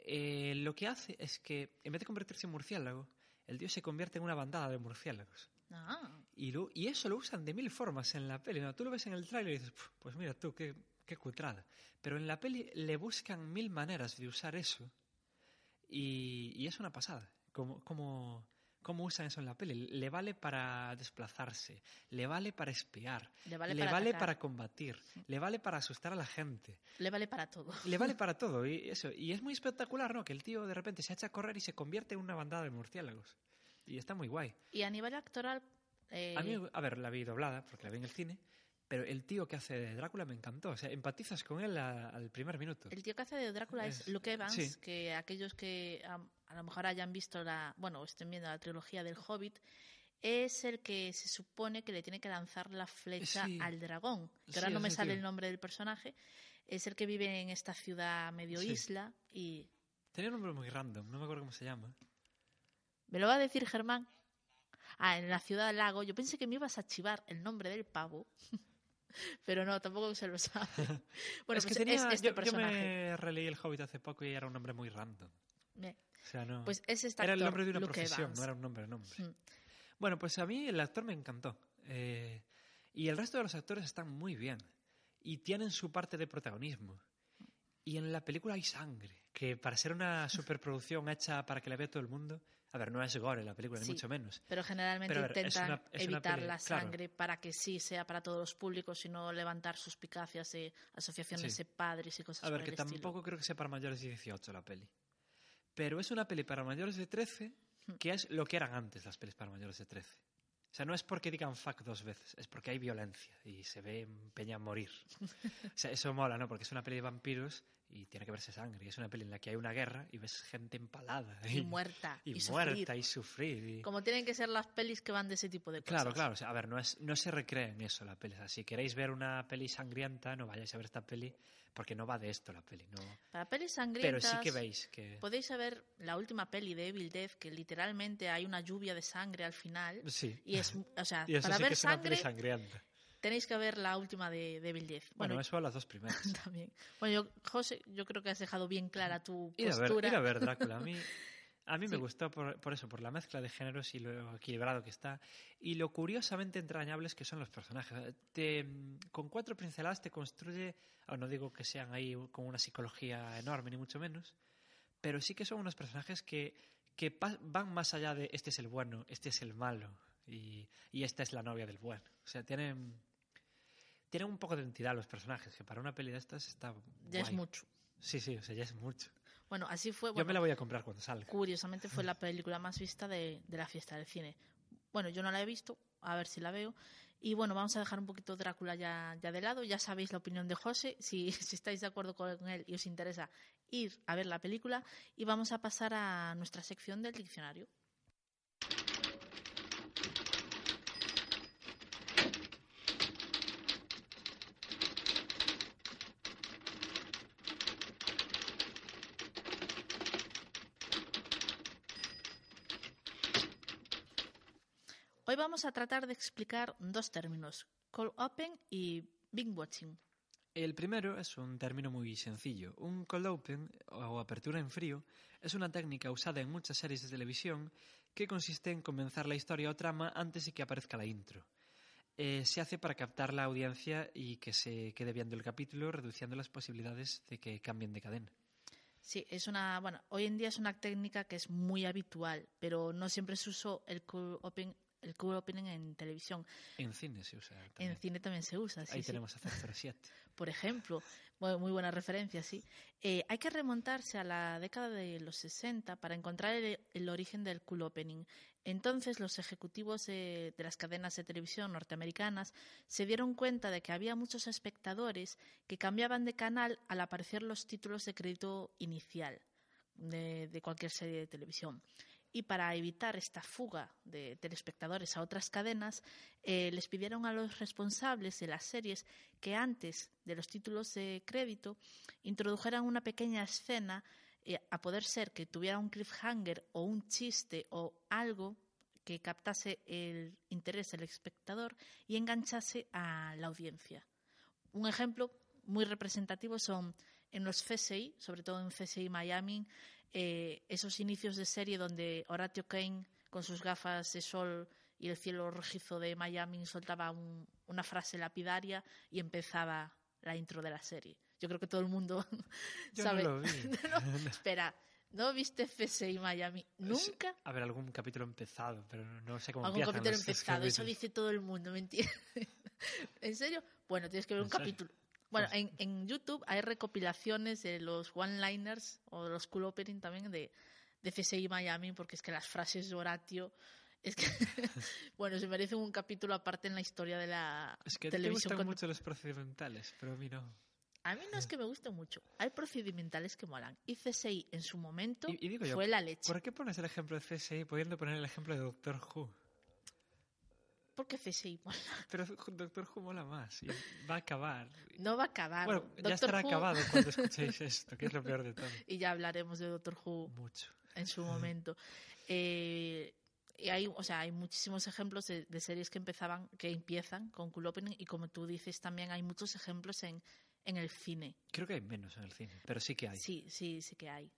eh, lo que hace es que en vez de convertirse en murciélago, el tío se convierte en una bandada de murciélagos. Ah, Y, lo- y eso lo usan de mil formas en la peli. ¿no? Tú lo ves en el tráiler y dices, "Puf, pues mira tú, qué, qué cutrada. Pero en la peli le buscan mil maneras de usar eso y, y es una pasada. Como, como, cómo usan eso en la peli. Le vale para desplazarse, le vale para espiar, Le vale para combatir, le vale para asustar a la gente, le vale para todo. le vale para todo. Y, eso. y es muy espectacular, ¿no? Que el tío de repente se echa a correr y se convierte en una bandada de murciélagos. Y está muy guay. Y a nivel actoral, eh, A mí, a ver, la vi doblada, porque la vi en el cine, pero el tío que hace de Drácula me encantó. O sea, empatizas con él a- al primer minuto. el tío que hace de Drácula es, Es- Luke Evans, sí. que aquellos que am, a, lo mejor hayan visto la, bueno, estén viendo la trilogía del Hobbit, es el que se supone que le tiene que lanzar la flecha Sí. al dragón. Que Sí, ahora no me sale tío. el nombre del personaje. Es el que vive en esta ciudad medio isla y Tenía un nombre muy random, no me acuerdo cómo se llama. ¿Me lo va a decir Germán? Ah, en la ciudad del lago. Yo pensé que me ibas a chivar el nombre del pavo. Pero no, tampoco se lo sabe. Bueno, es pues que tenía, es este yo, yo personaje. me releí el Hobbit hace poco y era un nombre muy random. Bien. O sea, no. Pues es este era el nombre de una Luke profesión, Evans. no era un nombre, nombre. Mm. Bueno, pues a mí el actor me encantó. Eh, y el resto de los actores están muy bien. Y tienen su parte de protagonismo. Y en la película hay sangre. Que para ser una superproducción hecha para que la vea todo el mundo. A ver, no es gore la película, ni Sí, mucho menos. Pero generalmente Pero ver, es intentan una- es evitar peli- la claro. sangre para que sí sea para todos los públicos y no levantar suspicacias de asociaciones Sí. de padres y cosas A ver, por que el estilo. tampoco creo que sea para mayores de 18 la peli. Pero es una peli para mayores de 13 Hmm. que es lo que eran antes las pelis para mayores de 13. O sea, no es porque digan fuck dos veces, es porque hay violencia y se ve Peña morir. O sea, eso mola, ¿no? Porque es una peli de vampiros y tiene que verse sangre. Y es una peli en la que hay una guerra y ves gente empalada. Y muerta, Y, y muerta sufrir. y sufrir. y- Como tienen que ser las pelis que van de ese tipo de cosas. Claro, claro. o sea, a ver, no, es, no se recrea en eso la peli. O sea, si queréis ver una peli sangrienta, no vayáis a ver esta peli porque no va de esto la peli. No. Para pelis Pero sangrientas... sí que veis que... Podéis saber la última peli de Evil Dead, que literalmente hay una lluvia de sangre al final. Sí. Y es, o sea, Y eso para sí ver que es una peli sangre sangrienta. Tenéis que ver la última de, de Evil Dead. Bueno, Bueno, eso a las dos primeras. también. Bueno, yo, José, yo creo que has dejado bien clara tu Ir a, ver, postura. ir a ver Drácula. A mí, a mí me Sí. gustó por, por eso, por la mezcla de géneros y lo equilibrado que está. Y lo curiosamente entrañables que son los personajes. Te- con cuatro pinceladas te construye, o no digo que sean ahí con una psicología enorme, ni mucho menos, pero sí que son unos personajes que, que van más allá de este es el bueno, este es el malo y, y esta es la novia del bueno. O sea, tienen, tienen un poco de entidad los personajes, que para una peli de estas está Ya es mucho. Sí, sí, o sea, ya es mucho. Bueno, así fue. Yo me la voy a comprar cuando salga. Curiosamente fue la película más vista de, de la fiesta del cine. Bueno, yo no la he visto, a ver si la veo. Y bueno, vamos a dejar un poquito Drácula ya, ya de lado. Ya sabéis la opinión de José. Si, si estáis de acuerdo con él y os interesa ir a ver la película. Y vamos a pasar a nuestra sección del diccionario. Hoy vamos a tratar de explicar dos términos, cold open y binge watching. El primero es un término muy sencillo. Un cold open o apertura en frío es una técnica usada en muchas series de televisión que consiste en comenzar la historia o trama antes de que aparezca la intro. Eh, se hace para captar la audiencia y que se quede viendo el capítulo, reduciendo las posibilidades de que cambien de cadena. Sí, es una, bueno, hoy en día es una técnica que es muy habitual, pero no siempre se usó el cold open, el cold opening en televisión. En cine se usa. En también. cine también se usa, sí, Ahí sí. tenemos a 007. Por ejemplo, muy, muy buena referencia, sí. Eh, hay que remontarse a la década de los 60 para encontrar el, el origen del cool opening. Entonces, los ejecutivos de, de las cadenas de televisión norteamericanas se dieron cuenta de que había muchos espectadores que cambiaban de canal al aparecer los títulos de crédito inicial de, de cualquier serie de televisión. Y para evitar esta fuga de telespectadores a otras cadenas, eh, les pidieron a los responsables de las series que antes de los títulos de crédito introdujeran una pequeña escena, eh, a poder ser que tuviera un cliffhanger o un chiste o algo que captase el interés del espectador y enganchase a la audiencia. Un ejemplo muy representativo son en los CSI, sobre todo en CSI Miami, eh, esos inicios de serie donde Horatio Kane, con sus gafas de sol y el cielo rojizo de Miami, soltaba un- una frase lapidaria y empezaba la intro de la serie. Yo creo que todo el mundo Yo sabe. no lo vi. No, espera, ¿no viste CSI Miami? ¿Nunca? A ver, algún capítulo empezado, pero no sé cómo Algún capítulo empezado, eso dice todo el mundo, mentira. ¿En serio? Bueno, tienes que ver un capítulo. Bueno, en, en YouTube hay recopilaciones de los one-liners o de los cool opening también de, de CSI Miami, porque es que las frases de Horatio, es que, bueno, se merecen un capítulo aparte en la historia de la Es que te televisión. gustan con- mucho los procedimentales, pero a mí no. A mí no es que me guste mucho. Hay procedimentales que molan. Y CSI en su momento Y, y digo yo, fue la leche. ¿por qué pones el ejemplo de CSI pudiendo poner el ejemplo de Doctor Who? Porque CSI mola. Pero Doctor Who mola más y va a acabar. No va a acabar. Bueno, ya estará Who- acabado cuando escuchéis esto, que es lo peor de todo. y ya hablaremos de Doctor Who Mucho. en su momento. Eh, y hay, o sea, hay muchísimos ejemplos de, de series que empezaban, que empiezan con cool opening y como tú dices también hay muchos ejemplos en, en el cine. Creo que hay menos en el cine, pero sí que hay. Sí, sí, sí que hay.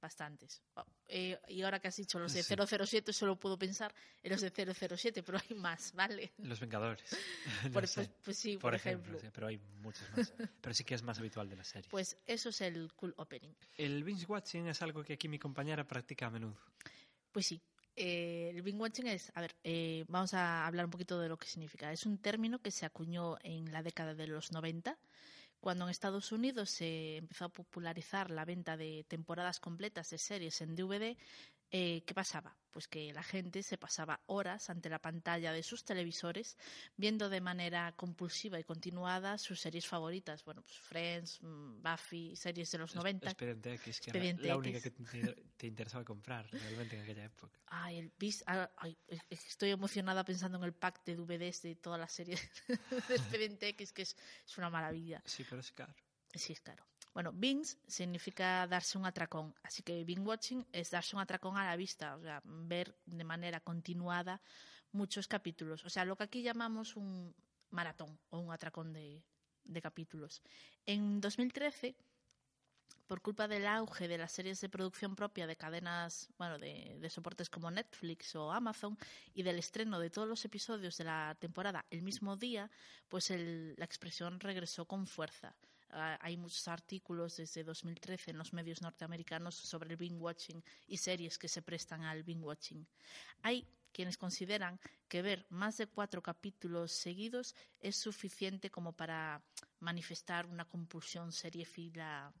Bastantes. Oh, eh, y ahora que has dicho los de Sí. 007, solo puedo pensar en los de 007, pero hay más, ¿vale? Los Vengadores. Por- pues- pues sí, por ejemplo. sí, pero hay muchos más. Pero sí que es más habitual de la serie. Pues eso es el cool opening. El binge watching es algo que aquí mi compañera practica a menudo. Pues sí. eh, el binge watching es, a ver, eh, vamos a hablar un poquito de lo que significa. Es un término que se acuñó en la década de los 90, cuando en Estados Unidos se empezó a popularizar la venta de temporadas completas de series en DVD. Eh, ¿Qué pasaba? Pues que la gente se pasaba horas ante la pantalla de sus televisores viendo de manera compulsiva y continuada sus series favoritas. Bueno, pues Friends, mm, Buffy, series de los 90. Expediente X, que era la única X. que te, te interesaba comprar realmente en aquella época. Ay, el bis- ah, ay, es- es estoy emocionada pensando en el pack de DVDs de todas las series de Expediente X, que es, es una maravilla. Sí, pero es caro. Sí, es caro. Bueno, binge significa darse un atracón, así que binge watching es darse un atracón a la vista, o sea, ver de manera continuada muchos capítulos. O sea, lo que aquí llamamos un maratón o un atracón de, capítulos. En 2013, por culpa del auge de las series de producción propia de cadenas, bueno, de, de soportes como Netflix o Amazon y del estreno de todos los episodios de la temporada el mismo día, pues el- la expresión regresó con fuerza. Ah, hay muchos artículos desde 2013 en los medios norteamericanos sobre el binge watching y series que se prestan al binge watching. Hay quienes consideran que ver más de cuatro capítulos seguidos es suficiente como para manifestar una compulsión seriefila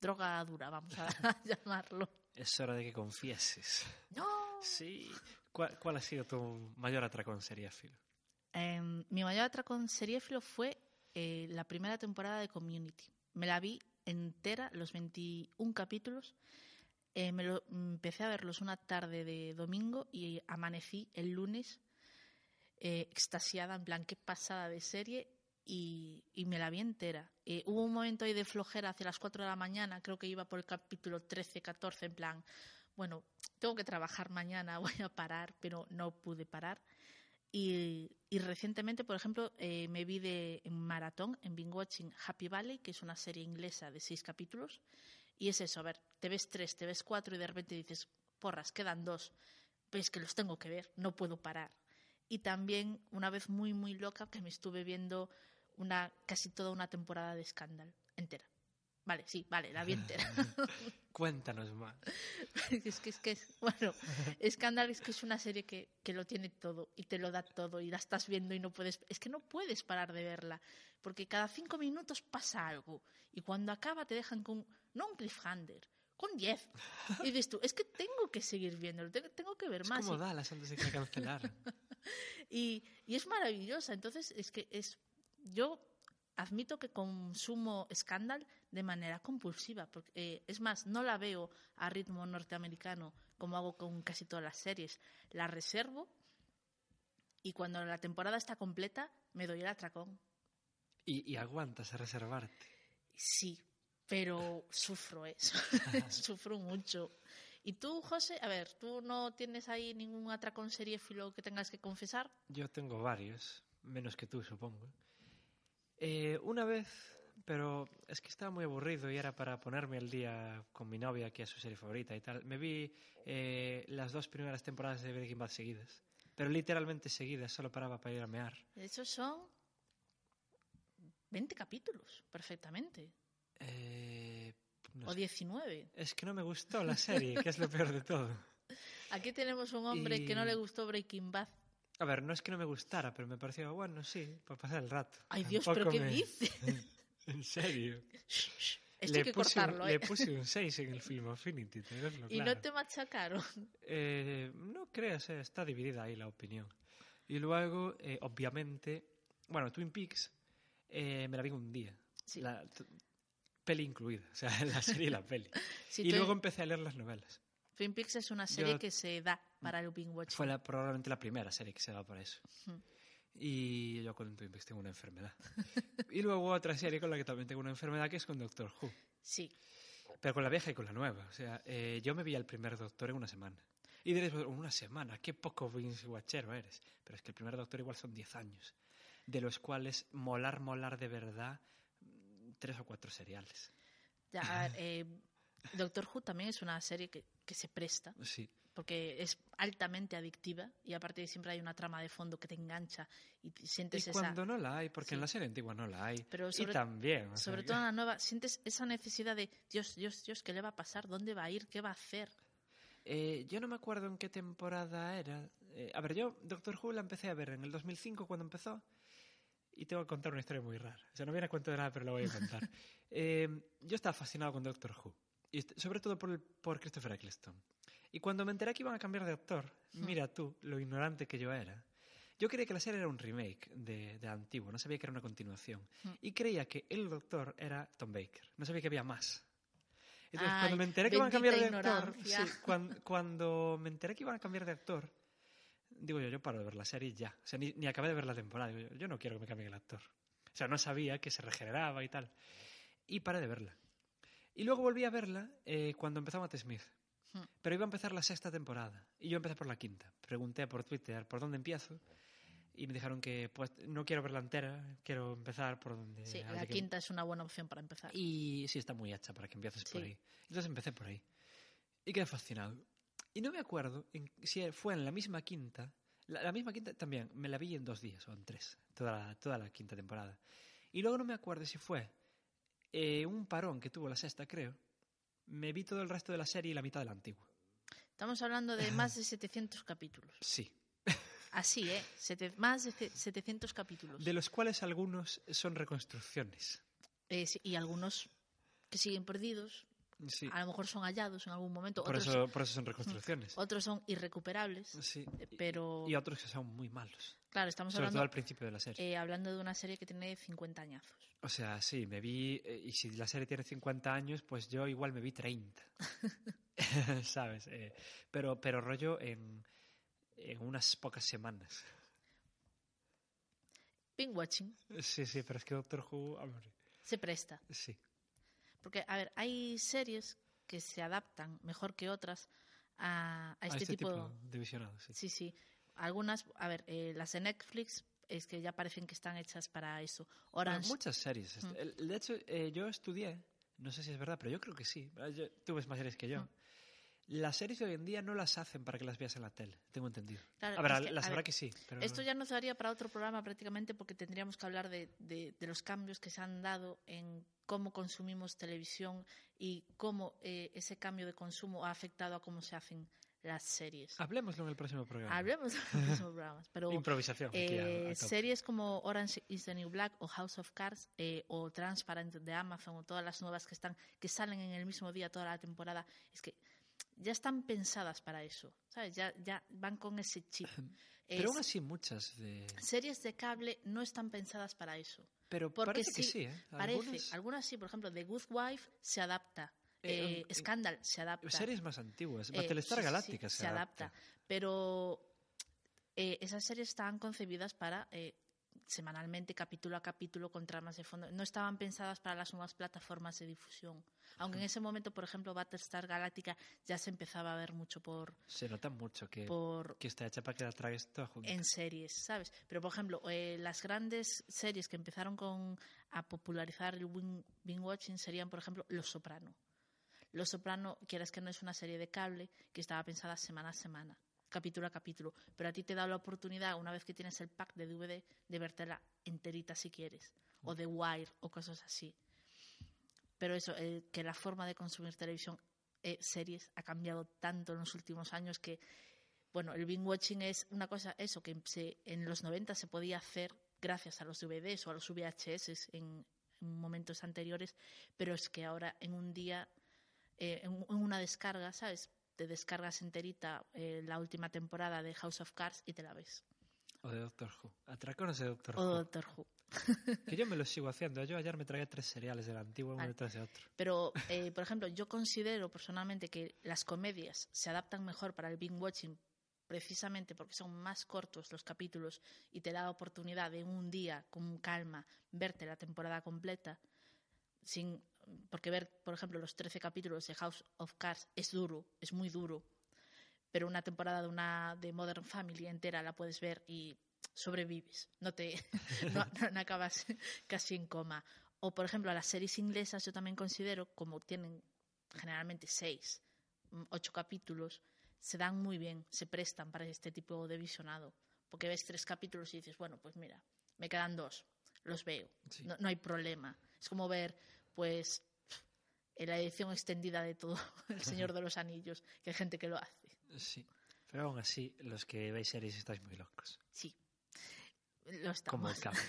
droga dura, vamos a llamarlo. Es hora de que confieses. No. Sí. ¿Cuál, cuál ha sido tu mayor atracón seriéfilo? Em, mi mayor atracón seriéfilo fue eh, la primera temporada de Community. Me la vi entera, los 21 capítulos. Eh, me lo, empecé a verlos una tarde de domingo y amanecí el lunes eh, extasiada, en plan, qué pasada de serie, y, y me la vi entera. Eh, hubo un momento ahí de flojera hacia las 4 de la mañana, creo que iba por el capítulo 13, 14, en plan, bueno, tengo que trabajar mañana, voy a parar, pero no pude parar. Y, recientemente, por ejemplo, eh, me vi de en maratón, en binge watching Happy Valley, que es una serie inglesa de seis capítulos. Y es eso, a ver, te ves tres, te ves cuatro y de repente dices, porras, quedan dos. Pues que los tengo que ver, no puedo parar. Y también, una vez muy, muy loca, que me estuve viendo una casi toda una temporada de Scandal entera. Vale, sí, vale, la vi entera. Cuéntanos más. es que es que es, bueno, Scandal es que es una serie que, que lo tiene todo y te lo da todo y la estás viendo y no puedes, es que no puedes parar de verla, porque cada cinco minutos pasa algo y cuando acaba te dejan con, no un cliffhanger, con 10. Y dices tú, es que tengo que seguir viéndolo, tengo, que ver Es más. como y- Dallas antes de que la cancelaran. y, y es maravillosa. Entonces, es que es. Yo admito que consumo Scandal de manera compulsiva. Porque, eh, es más, no la veo a ritmo norteamericano como hago con casi todas las series. La reservo y cuando la temporada está completa me doy el atracón. Y, y aguantas a reservarte. Sí, pero sufro eso. sufro mucho. ¿Y tú, José? A ver, ¿tú no tienes ahí ningún atracón seriéfilo que tengas que confesar? Yo tengo varios, menos que tú, supongo. Eh, una vez, pero es que estaba muy aburrido y era para ponerme al día con mi novia, que es su serie favorita y tal. Me vi eh, las dos primeras temporadas de Breaking Bad seguidas, pero literalmente seguidas, solo paraba para ir a mear. De hecho, son 20 capítulos, perfectamente. Eh, no O sé. 19. Es que no me gustó la serie, que es lo peor de todo. Aquí tenemos un hombre que no le gustó Breaking Bad. A ver, no es que no me gustara, pero me pareció, bueno, sí, para pasar el rato. Ay, Dios, ¿pero qué me- dices? En serio. Esto hay que puse, cortarlo, un, ¿eh? le puse un 6 en el film Affinity, tenerlo Y claro. no te machacaron. Eh, no creas, eh, está dividida ahí la opinión. Y luego, eh, obviamente, bueno, Twin Peaks eh, me la vi un día. Sí. La, peli incluida, o sea, la serie y la peli. Sí, y luego empecé a leer las novelas. Twin Peaks es una serie Yo- que se da para el binge watching. Fue la, probablemente la primera serie que se daba para eso. Ujú. Y yo con Twin Peaks tengo una enfermedad. y luego otra serie con la que también tengo una enfermedad que es con Doctor Who. Sí. Pero con la vieja y con la nueva. O sea, eh, yo me vi al primer Doctor en una semana. Y diréis, "Bueno, una semana, qué poco binge watchero eres. Pero es que el primer Doctor igual son 10 años. De los cuales molar, molar de verdad, mm, tres o cuatro seriales. Ya, eh, Doctor Who también es una serie que, que se presta. Sí. Porque es altamente adictiva y aparte siempre hay una trama de fondo que te engancha y te- Y sientes esa... cuando no la hay, porque Sí. en la serie antigua no la hay. Pero y sobre- también. o sea, Sobre que- todo en la nueva, sientes esa necesidad de, Dios, Dios, Dios, ¿qué le va a pasar? ¿Dónde va a ir? ¿Qué va a hacer? Eh, yo no me acuerdo en qué temporada era. Eh, a ver, yo Doctor Who la empecé a ver en el 2005 cuando empezó. Y tengo que contar una historia muy rara. O sea, no viene a cuento de nada, pero la voy a contar. Eh, yo estaba fascinado con Doctor Who. Y sobre todo por, el- por Christopher Eccleston. Y cuando me enteré que iban a cambiar de actor, mira tú, lo ignorante que yo era. Yo creía que la serie era un remake de, de antiguo, no sabía que era una continuación. Mm. Y creía que el doctor era Tom Baker, no sabía que había más. Entonces, Ay, cuando me enteré que iban a cambiar de actor, sí, cuando, me enteré que iban a cambiar de actor, digo yo, yo paro de ver la serie ya. O sea, ni, ni acabé de ver la temporada. Digo yo, yo no quiero que me cambien el actor. O sea, no sabía que se regeneraba y tal. Y paré de verla. Y luego volví a verla eh, cuando empezó Matt Smith. Hmm. Pero iba a empezar la sexta temporada. Y yo empecé por la quinta. Pregunté por Twitter por dónde empiezo. Y me dijeron que pues no quiero verla entera, quiero empezar por donde... Sí, la que- quinta es una buena opción para empezar. Y sí, está muy hecha para que empieces por Sí. ahí. Entonces empecé por ahí. Y quedé fascinado. Y no me acuerdo en- si fue en la misma quinta. La, la misma quinta también, me la vi en dos días o en tres, toda la, toda la quinta temporada. Y luego no me acuerdo si fue eh, un parón que tuvo la sexta, creo. Me vi todo el resto de la serie y la mitad de la antigua. Estamos hablando de más de 700 capítulos. Sí. Así, ¿eh? Sete- más de ce- 700 capítulos. De los cuales algunos son reconstrucciones. Eh, sí, y algunos que siguen perdidos, Sí. a lo mejor son hallados en algún momento. Por otros, eso, por eso son reconstrucciones. otros son irrecuperables. Sí. eh, Pero, Y otros que son muy malos. claro, estamos Sobre hablando, todo al principio de la serie. eh, hablando de una serie que tiene 50 añazos. O sea, sí, me vi, eh, y si la serie tiene 50 años, pues yo igual me vi 30. ¿Sabes? Eh, pero, pero rollo en, en unas pocas semanas. Binge watching Sí, sí, pero es que Doctor Who, se presta. sí. Porque, a ver, hay series que se adaptan mejor que otras a, a A este, tipo, de visionado, sí. Sí, sí. Algunas, a ver, eh, las de Netflix es que ya parecen que están hechas para eso. Bueno, Orange, muchas series. Mm. De hecho, eh, yo estudié, no sé si es verdad, pero yo creo que sí. Yo- tú ves más series que yo. Mm. Las series de hoy en día no las hacen para que las veas en la tele, tengo entendido. Claro, es que, las habrá ver, que sí. Pero Esto ya nos daría para otro programa prácticamente porque tendríamos que hablar de, de- de los cambios que se han dado en cómo consumimos televisión y cómo eh, ese cambio de consumo ha afectado a cómo se hacen las series. Hablemoslo en el próximo programa. Hablemos de los próximos programas, pero Improvisación. a- eh, a series como Orange is the New Black o House of Cards eh, o Transparent de Amazon o todas las nuevas que están que salen en el mismo día toda la temporada es que ya están pensadas para eso, ¿sabes? Ya, ya van con ese chip. Pero Es- aún así muchas de... series de cable no están pensadas para eso. Pero Porque parece que sí, ¿eh? Parece. Algunas- Algunas sí, por ejemplo, The Good Wife se adapta. Eh, Eh, en- Scandal se adapta. Series más antiguas. Eh, Battlestar sí, sí, sí, Galáctica se, adapta. Pero eh, esas series estaban concebidas para eh, semanalmente, capítulo a capítulo, con tramas de fondo. No estaban pensadas para las nuevas plataformas de difusión. Aunque en ese momento, por ejemplo, Battlestar Galáctica ya se empezaba a ver mucho por Se nota mucho que, Por- que está hecha para que la tragues toda junta. en series, ¿sabes? Pero, por ejemplo, eh, las grandes series que empezaron con, a popularizar el win- binge watching serían, por ejemplo, Los Soprano. Los Soprano, quieras que no es una serie de cable que estaba pensada semana a semana, capítulo a capítulo, pero a ti te da la oportunidad, una vez que tienes el pack de DVD, de vértela enterita si quieres, o de Wire, o cosas así. Pero eso, eh, que la forma de consumir televisión, eh, series, ha cambiado tanto en los últimos años que bueno, el binge watching es una cosa, eso, que en los 90 se podía hacer gracias a los DVDs o a los VHS en, en momentos anteriores, pero es que ahora en un día, eh, en una descarga, ¿sabes? Te descargas enterita eh, la última temporada de House of Cards y te la ves. O de Doctor Who. Atracones de Doctor O Who. Doctor Who. Que yo me lo sigo haciendo. Yo ayer me traía tres cereales del antiguo uno Vale. detrás de otro. Pero, eh, por ejemplo, yo considero personalmente que las comedias se adaptan mejor para el binge watching precisamente porque son más cortos los capítulos y te da la oportunidad de un día con calma verte la temporada completa sin porque ver por ejemplo los 13 capítulos de House of Cards es duro es muy duro pero una temporada de una de Modern Family entera la puedes ver y sobrevives no te no, no acabas casi en coma o por ejemplo las series inglesas yo también considero como tienen generalmente seis mm, ocho capítulos se dan muy bien, se prestan para este tipo de visionado. Porque ves tres capítulos y dices, bueno, pues mira, me quedan dos, los veo, Sí. no, no hay problema. Es como ver, pues, en la edición extendida de todo El Señor de los Anillos, que hay gente que lo hace. Sí. Pero aún así, los que veis series estáis muy locos. Sí, lo Como estamos. campo.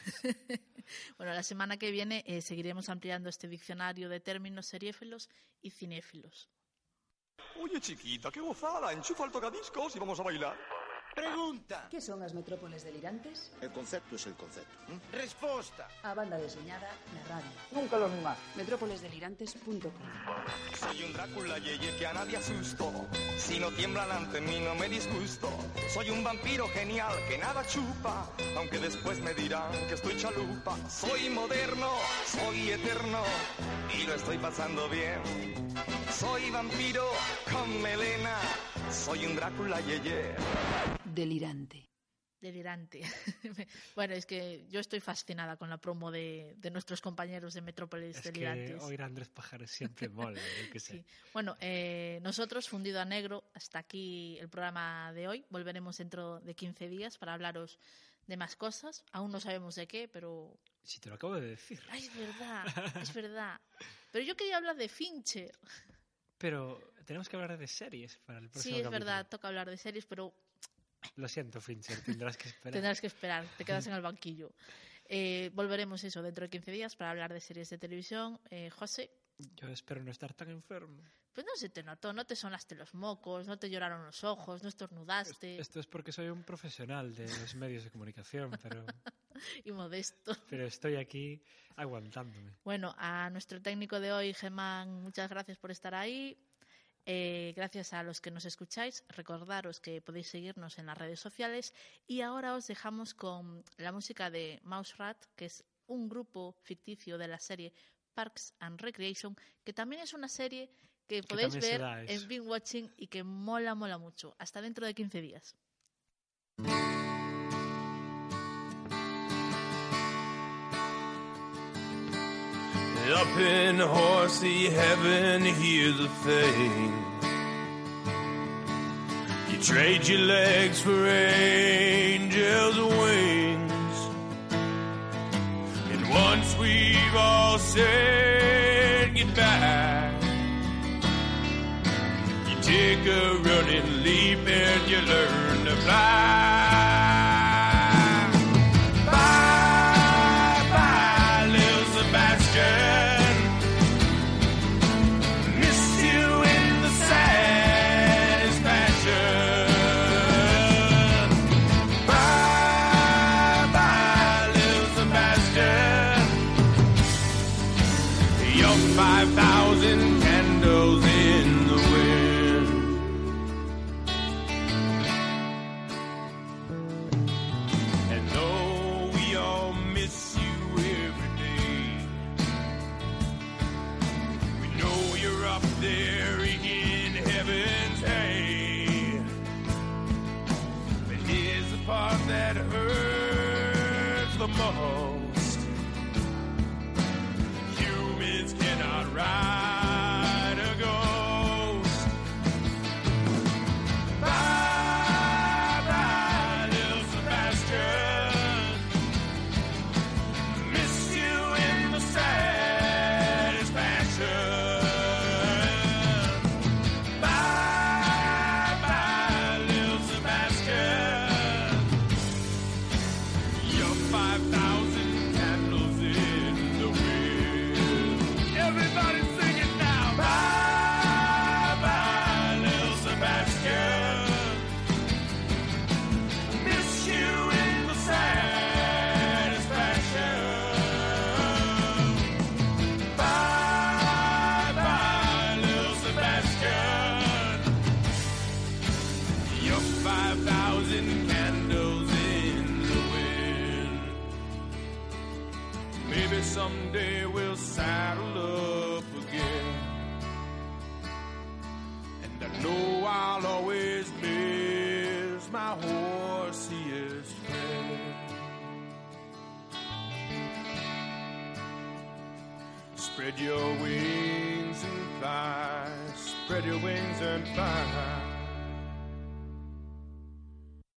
bueno, la semana que viene eh, seguiremos ampliando este diccionario de términos seriéfilos y cinéfilos. Oye, chiquita, qué gozada. Enchufa el tocadiscos y vamos a bailar. Pregunta. Que son as metrópoles delirantes? El concepto es el concepto. Resposta. A banda deseñada na radio. Nunca lo mismo. Metrópolesdelirantes.com Soy un Drácula yeye que a nadie asusto. Si no tiemblan ante mí no me disgusto. Soy un vampiro genial que nada chupa. Aunque después me dirán que estoy chalupa. Soy moderno, soy eterno. Y lo estoy pasando bien. Soy vampiro con melena. Soy un Drácula yeye. Delirante. Delirante. bueno, es que yo estoy fascinada con la promo de, de nuestros compañeros de Metrópolis Es Delirantes. que oír a Andrés Pajares siempre mola, yo sé. Sí. Bueno, eh, nosotros, Fundido a Negro, hasta aquí el programa de hoy. Volveremos dentro de 15 días para hablaros de más cosas. Aún no sabemos de qué, pero... Si te lo acabo de decir. Ay, es verdad, es verdad. Pero yo quería hablar de Fincher. Pero tenemos que hablar de series para el próximo Sí, es capítulo. verdad, toca hablar de series, pero Lo siento, Fincher, tendrás que esperar. tendrás que esperar, te quedas en el banquillo. Eh, volveremos eso dentro de 15 días para hablar de series de televisión. Eh, José, Yo espero no estar tan enfermo. pues no se te notó, no te sonaste los mocos, no te lloraron los ojos, no estornudaste Esto es porque soy un profesional de los medios de comunicación, pero, y modesto. pero estoy aquí aguantándome. Bueno, a nuestro técnico de hoy, Germán, muchas gracias por estar ahí. Eh, gracias a los que nos escucháis. Recordaros que podéis seguirnos en las redes sociales. Y ahora os dejamos con la música de Mouse Rat, que es un grupo ficticio de la serie Parks and Recreation, que también es una serie que podéis ver en Bing Watching y que mola, mola mucho. Hasta dentro de 15 días. Up in horsey heaven, here's the thing. You trade your legs for angels' wings. And once we've all said goodbye, you take a running leap and you learn to fly.